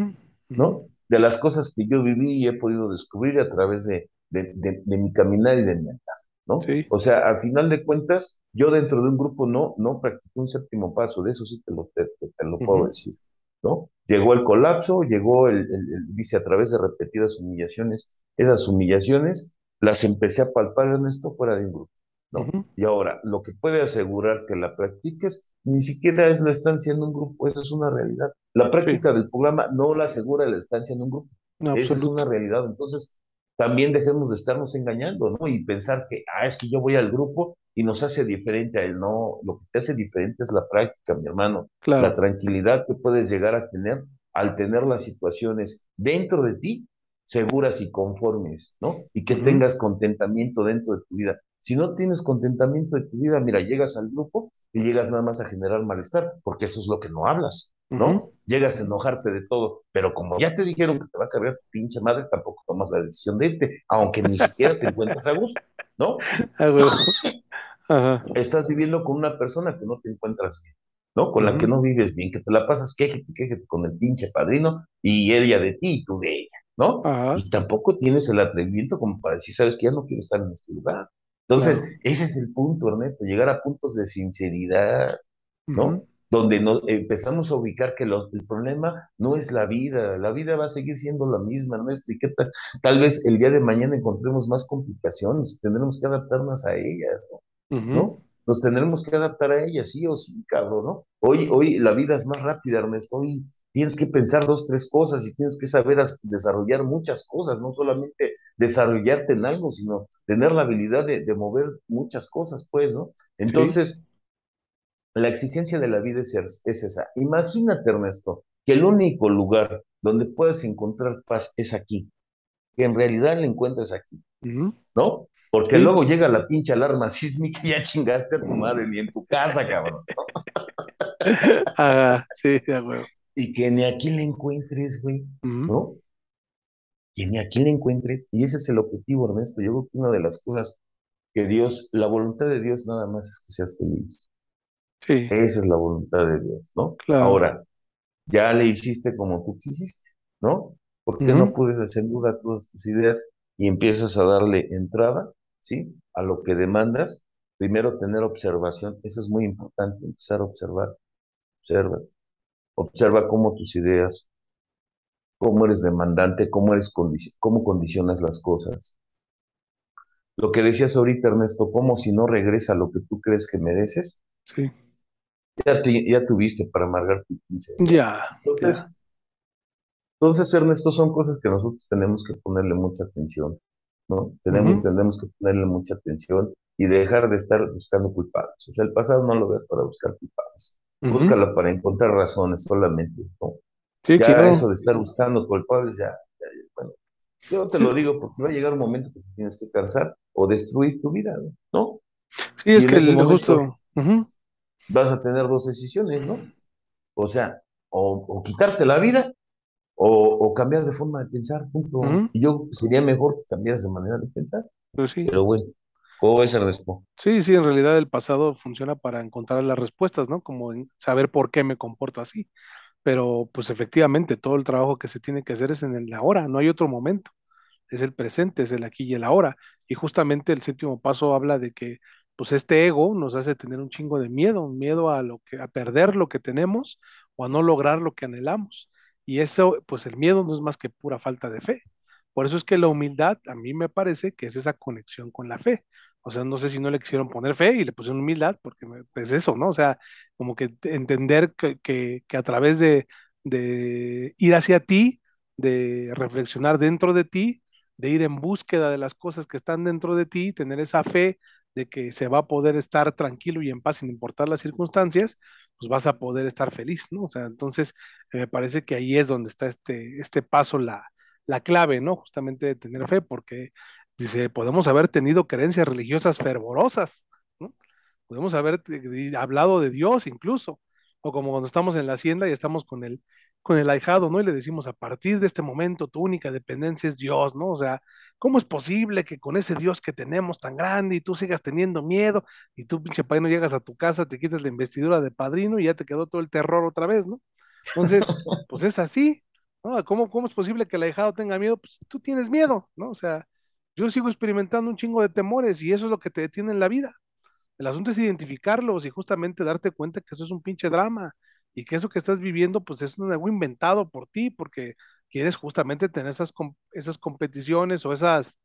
¿no? De las cosas que yo viví y he podido descubrir a través de, de, de, de mi caminar y de mi andar, ¿no? Sí. O sea, al final de cuentas, yo dentro de un grupo no, no practiqué un séptimo paso, de eso sí te lo, te, lo puedo decir, ¿no? Llegó el colapso, llegó el, el- el- dice, a través de repetidas humillaciones, esas humillaciones las empecé a palpar en esto fuera de un grupo, ¿no? Y ahora, lo que puede asegurar que la practiques, ni siquiera es la estancia en un grupo, esa es una realidad. La Sí. práctica del programa no la asegura la estancia en un grupo, En esa es una realidad. Entonces, también dejemos de estarnos engañando, ¿no? Y pensar que, ah, es que yo voy al grupo y nos hace diferente a él. No, lo que te hace diferente es la práctica, mi hermano. La tranquilidad que puedes llegar a tener al tener las situaciones dentro de ti seguras y conformes, ¿no? Y que tengas contentamiento dentro de tu vida. Si no tienes contentamiento de tu vida, mira, llegas al grupo y llegas nada más a generar malestar, porque eso es lo que no hablas. ¿no? Llegas a enojarte de todo, pero como ya te dijeron que te va a cargar tu pinche madre, tampoco tomas la decisión de irte, aunque ni siquiera te encuentras a gusto, ¿no? Huevo. <laughs> Ajá. Estás viviendo con una persona que no te encuentras bien, ¿no? Con la que no vives bien, que te la pasas quejete, quejete con el pinche padrino y ella de ti y tú de ella, ¿no? Ajá, Y tampoco tienes el atrevimiento como para decir, sabes que ya no quiero estar en este lugar. Entonces, claro. ese es el punto, Ernesto, llegar a puntos de sinceridad, ¿no? Donde no, empezamos a ubicar que los, el problema no es la vida, la vida va a seguir siendo la misma, Ernesto, y que tal, tal vez el día de mañana encontremos más complicaciones, tendremos que adaptarnos a ellas. ¿no? Nos tendremos que adaptar a ella, sí o sí, cabrón, ¿no? Hoy, hoy la vida es más rápida, Ernesto. Hoy tienes que pensar dos, tres cosas y tienes que saber desarrollar muchas cosas, no solamente desarrollarte en algo, sino tener la habilidad de, de mover muchas cosas, pues, ¿no? Sí. Entonces, la exigencia de la vida es, es esa. Imagínate, Ernesto, que el único lugar donde puedes encontrar paz es aquí, que en realidad la encuentres aquí. ¿no? Porque Sí. luego llega la pinche alarma sísmica y ya chingaste a tu madre ni en tu casa, cabrón. <laughs> Ajá, sí, de huevo. Y que ni aquí la encuentres, güey, ¿no? Que ni aquí la encuentres. Y ese es el objetivo, Ernesto. Yo creo que una de las cosas que Dios, la voluntad de Dios nada más es que seas feliz. Sí, Esa es la voluntad de Dios, ¿no? claro. Ahora, ya le hiciste como tú quisiste, ¿no? ¿Por qué no puedes hacer duda todas tus ideas y empiezas a darle entrada, ¿sí? A lo que demandas. Primero, tener observación. Eso es muy importante, empezar a observar. Observa. Observa cómo tus ideas, cómo eres demandante, cómo eres condici- cómo condicionas las cosas. Lo que decías ahorita, Ernesto, cómo si no regresa lo que tú crees que mereces, Sí. ya, te- ya tuviste para amargar tu pinche vida. Ya, ya. Entonces, Entonces, Ernesto, son cosas que nosotros tenemos que ponerle mucha atención, ¿no? Tenemos, Ujú, tenemos que ponerle mucha atención y dejar de estar buscando culpables. O sea, el pasado no lo veas para buscar culpables. Búscala para encontrar razones solamente, ¿no? Sí, Ya claro. eso de estar buscando culpables, ya, ya, bueno, yo te lo digo porque va a llegar un momento que te tienes que cansar o destruir tu vida, ¿no? sí, Y es que el, justo. vas a tener dos decisiones, ¿no? O sea, o, o quitarte la vida o, o cambiar de forma de pensar, punto. yo sería mejor que cambiaras de manera de pensar. Pues sí. Pero bueno, ¿cómo ves, Ernesto? Sí, sí, en realidad el pasado funciona para encontrar las respuestas, ¿no? Como en saber por qué me comporto así. Pero pues efectivamente todo el trabajo que se tiene que hacer es en el ahora, no hay otro momento. Es el presente, es el aquí y el ahora. Y justamente el séptimo paso habla de que pues este ego nos hace tener un chingo de miedo, un miedo a lo que a perder lo que tenemos o a no lograr lo que anhelamos. Y eso, pues el miedo no es más que pura falta de fe. Por eso es que la humildad a mí me parece que es esa conexión con la fe. O sea, no sé si no le quisieron poner fe y le pusieron humildad, porque me- pues eso, ¿no? O sea, como que te- entender que, que, que a través de, de ir hacia ti, de reflexionar dentro de ti, de ir en búsqueda de las cosas que están dentro de ti, tener esa fe de que se va a poder estar tranquilo y en paz sin importar las circunstancias, pues vas a poder estar feliz, ¿no? O sea, entonces eh, me parece que ahí es donde está este, este paso, la, la clave, ¿no? Justamente de tener fe, porque dice, podemos haber tenido creencias religiosas fervorosas, ¿no? Podemos haber eh, hablado de Dios incluso, o como cuando estamos en la hacienda y estamos con el, con el ahijado, ¿no? Y le decimos, a partir de este momento tu única dependencia es Dios, ¿no? O sea, ¿cómo es posible que con ese Dios que tenemos tan grande y tú sigas teniendo miedo y tú, pinche padrino, llegas a tu casa, te quitas la investidura de padrino y ya te quedó todo el terror otra vez, ¿no? Entonces, <laughs> pues es así, ¿no? ¿Cómo, cómo es posible que el ahijado tenga miedo? Pues tú tienes miedo, ¿no? O sea, yo sigo experimentando un chingo de temores y eso es lo que te detiene en la vida. El asunto es identificarlos y justamente darte cuenta que eso es un pinche drama y que eso que estás viviendo pues es algo inventado por ti porque quieres justamente tener esas, esas competiciones o esas,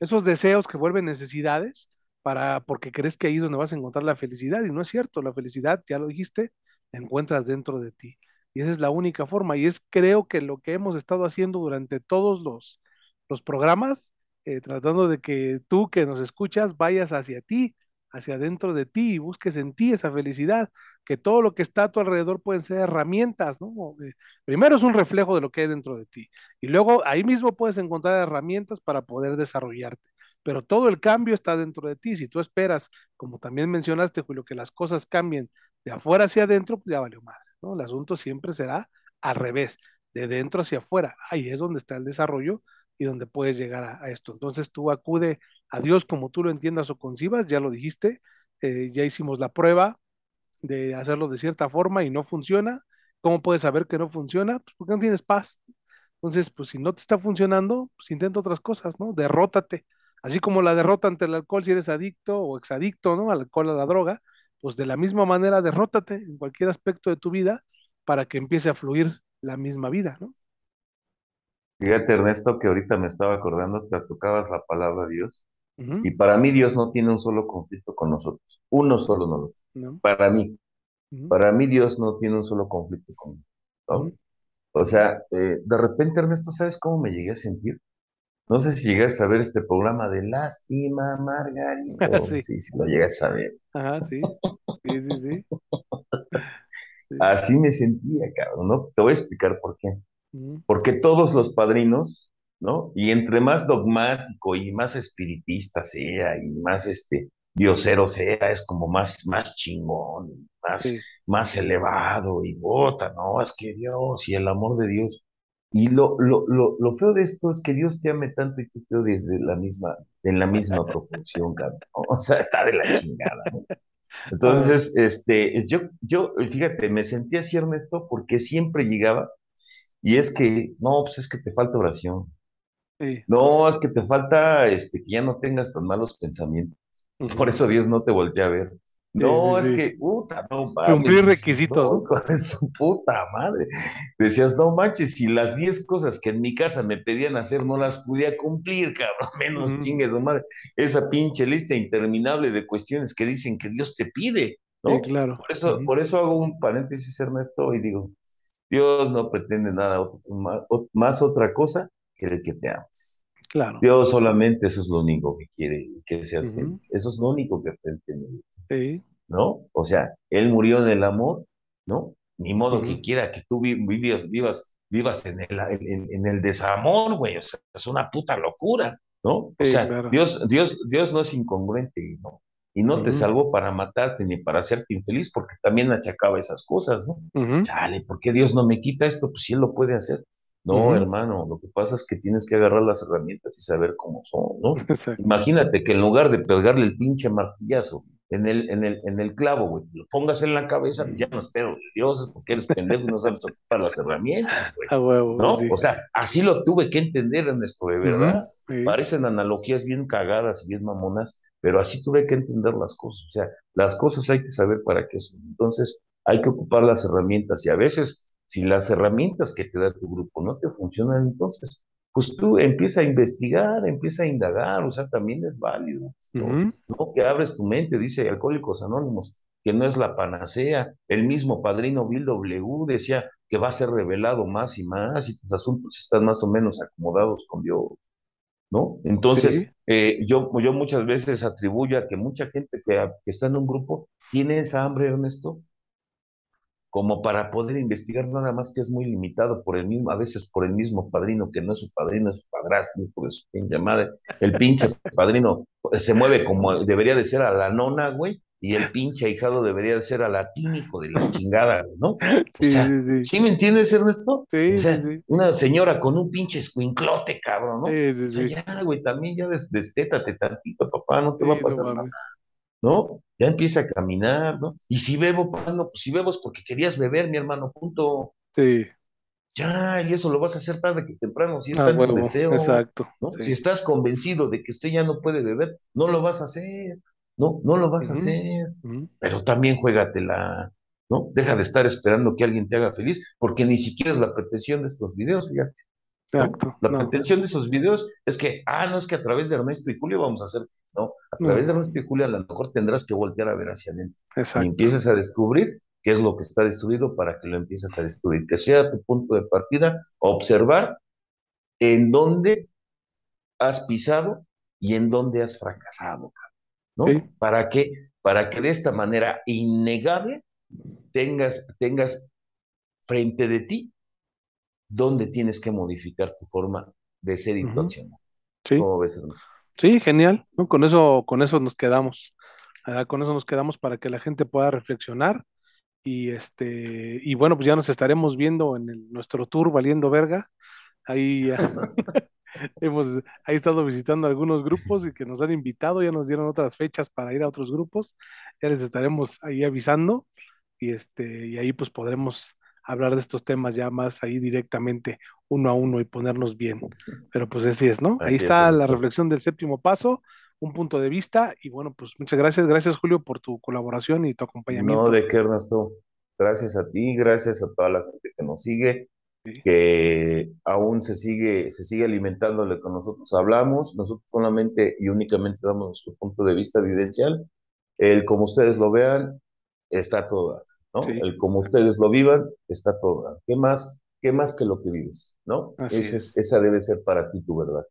esos deseos que vuelven necesidades para, porque crees que ahí es donde vas a encontrar la felicidad y no es cierto, la felicidad, ya lo dijiste, la encuentras dentro de ti. Y esa es la única forma y es creo que lo que hemos estado haciendo durante todos los, los programas, eh, tratando de que tú que nos escuchas vayas hacia ti, hacia dentro de ti y busques en ti esa felicidad, que todo lo que está a tu alrededor pueden ser herramientas, ¿no? Eh, primero es un reflejo de lo que hay dentro de ti y luego ahí mismo puedes encontrar herramientas para poder desarrollarte. Pero todo el cambio está dentro de ti. Si tú esperas, como también mencionaste, Julio, que las cosas cambien de afuera hacia adentro, pues ya valió más, ¿no? El asunto siempre será al revés, de dentro hacia afuera. Ahí es donde está el desarrollo y donde puedes llegar a, esto. Entonces tú acude a Dios como tú lo entiendas o concibas, ya lo dijiste, eh, ya hicimos la prueba de hacerlo de cierta forma y no funciona. ¿Cómo puedes saber que no funciona? Pues porque no tienes paz. Entonces, pues si no te está funcionando, pues intenta otras cosas, ¿no? Derrótate. Así como la derrota ante el alcohol si eres adicto o exadicto, ¿no? Al alcohol, a la droga, pues de la misma manera derrótate en cualquier aspecto de tu vida para que empiece a fluir la misma vida, ¿no? Fíjate, Ernesto, que ahorita me estaba acordando, te tocabas la palabra Dios. Y para mí Dios no tiene un solo conflicto con nosotros. Uno solo no lo tiene. Para mí. Para mí Dios no tiene un solo conflicto conmigo. O sea, eh, de repente, Ernesto, ¿sabes cómo me llegué a sentir? No sé si llegas a ver este programa de Lástima, Margarito. <laughs> sí. sí, sí, lo llegas a ver. Ajá, sí. Sí, sí, sí. <laughs> Así me sentía, cabrón, ¿no? Te voy a explicar por qué. Porque todos los padrinos, ¿no? Y entre más dogmático y más espiritista sea y más este diosero sea, es como más, más chingón, más, más elevado y bota, ¿no? Es que Dios y el amor de Dios. Y lo, lo, lo, lo, feo de esto es que Dios te ame tanto y tú te odies de la misma, en la misma proporción, cabrón. <laughs> O sea, está de la chingada, ¿no? Entonces, este, yo, yo, fíjate, me sentí así, Ernesto, porque siempre llegaba y es que, no, pues es que te falta oración. No, es que te falta este, que ya no tengas tan malos pensamientos. Por eso Dios no te voltea a ver. No, es que, puta, no mames. Cumplir requisitos. No, <laughs> su puta madre. Decías, no manches, si las 10 cosas que en mi casa me pedían hacer no las podía cumplir, cabrón, <laughs> menos chingues, no madre. Esa pinche lista interminable de cuestiones que dicen que Dios te pide, ¿no? claro. Por eso, por eso hago un paréntesis, Ernesto, y digo, Dios no pretende nada más, otra cosa que el que te ames. Claro. Dios solamente eso es lo único que quiere que seas feliz. Eso es lo único que pretende. Sí. ¿No? O sea, Él murió en el amor, ¿no? Ni modo que quiera que tú vivas, vivas, vivas en el, en, el desamor, güey. O sea, es una puta locura, ¿no? o sea, Dios, Dios, Dios no es incongruente, ¿no? y no te salvó para matarte ni para hacerte infeliz, porque también achacaba esas cosas, ¿no? Chale, ¿por qué Dios no me quita esto? Pues si Él lo puede hacer. No, hermano, lo que pasa es que tienes que agarrar las herramientas y saber cómo son, ¿no? Imagínate que en lugar de pegarle el pinche martillazo en el, en el, en el clavo, güey, te lo pongas en la cabeza, pues ya no espero de Dios, es porque eres pendejo y no sabes ocupar las herramientas, güey. <laughs> ¿No? O sea, así lo tuve que entender en esto, de verdad. Parecen analogías bien cagadas y bien mamonas, pero así tuve que entender las cosas. O sea, las cosas hay que saber para qué son. Entonces, hay que ocupar las herramientas y a veces, si las herramientas que te da tu grupo no te funcionan, entonces, pues tú empieza a investigar, empieza a indagar, o sea, también es válido. ¿no? Que abres tu mente, dice Alcohólicos Anónimos, que no es la panacea. El mismo padrino Bill W. decía que va a ser revelado más y más y tus asuntos están más o menos acomodados con Dios. ¿no? Entonces, eh, yo, yo muchas veces atribuyo a que mucha gente que, que, está en un grupo tiene esa hambre, Ernesto, como para poder investigar nada más que es muy limitado por el mismo, a veces por el mismo padrino, que no es su padrino, es su padrastro, hijo de su pinche madre. El pinche <laughs> padrino se mueve como debería de ser a la nona, güey, y el pinche ahijado debería de ser a latín, hijo de la chingada, ¿no? O sea, sí, me entiendes, Ernesto? Sí, o sea, sí, una señora con un pinche escuinclote, cabrón, ¿no? o sea, ya, güey, también ya des destétate tantito, papá, no te va a pasar nada. ¿No? Ya empieza a caminar, ¿no? Y si bebo, no, pues si bebo es porque querías beber, mi hermano, punto. Sí. Ya, y eso lo vas a hacer tarde que temprano, si está en tu deseo. Exacto. ¿no? Si estás convencido de que usted ya no puede beber, no lo vas a hacer. No, no lo vas a hacer, pero también juégatela, ¿no? Deja de estar esperando que alguien te haga feliz, porque ni siquiera es la pretensión de estos videos, fíjate. Exacto. La pretensión de esos videos es que, ah, no es que a través de Ernesto y Julio vamos a hacer, no, a través de Ernesto y Julio a lo mejor tendrás que voltear a ver hacia adentro. Exacto. Y empieces a descubrir qué es lo que está destruido para que lo empieces a destruir, que sea tu punto de partida, observar en dónde has pisado y en dónde has fracasado. ¿no? ¿Para qué? Para que de esta manera innegable tengas, tengas frente de ti dónde tienes que modificar tu forma de ser y tu acción. Sí. ¿Cómo ves, Sí, genial. Con eso, con eso nos quedamos. Con eso nos quedamos para que la gente pueda reflexionar. Y este, y bueno, pues ya nos estaremos viendo en nuestro tour Valiendo Verga. Ahí <laughs> hemos ahí estado visitando algunos grupos y que nos han invitado, ya nos dieron otras fechas para ir a otros grupos. Ya les estaremos ahí avisando y este, y ahí pues podremos hablar de estos temas ya más ahí directamente uno a uno y ponernos bien. Pero pues así es, ¿no? ahí está la reflexión del séptimo paso, un punto de vista y bueno, pues muchas gracias, gracias Julio por tu colaboración y tu acompañamiento. No, de qué Ernesto, gracias a ti, gracias a toda la gente que nos sigue, que aún se sigue, se sigue alimentando lo que nosotros hablamos, nosotros solamente y únicamente damos nuestro punto de vista vivencial, el como ustedes lo vean, está todo el como ustedes lo vivan, está todo. ¿Qué más? ¿Qué más que lo que vives? ¿No? Esa debe ser para ti tu verdad.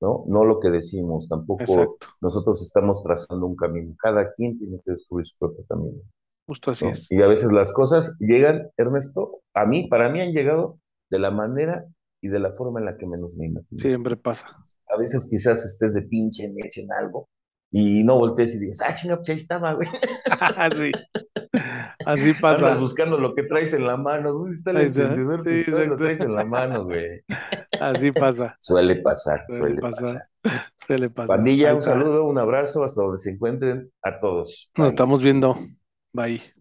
¿no? No lo que decimos, tampoco nosotros estamos trazando un camino. Cada quien tiene que descubrir su propio camino. Justo así es. Y a veces las cosas llegan, Ernesto, a mí, para mí han llegado de la manera y de la forma en la que menos me imagino. Siempre pasa. A veces quizás estés de pinche en algo y no voltees y dices, ah, chinga, pues ahí estaba, güey. <laughs> sí. Así <laughs> pasa. Andas buscando lo que traes en la mano. ¿Dónde está el encendedor? Sí, lo traes en la mano, güey. <laughs> Así pasa. Suele pasar, suele, pasar. <laughs> Suele pasar. Pandilla, un saludo, un abrazo hasta donde se encuentren a todos. Nos estamos viendo. Bye.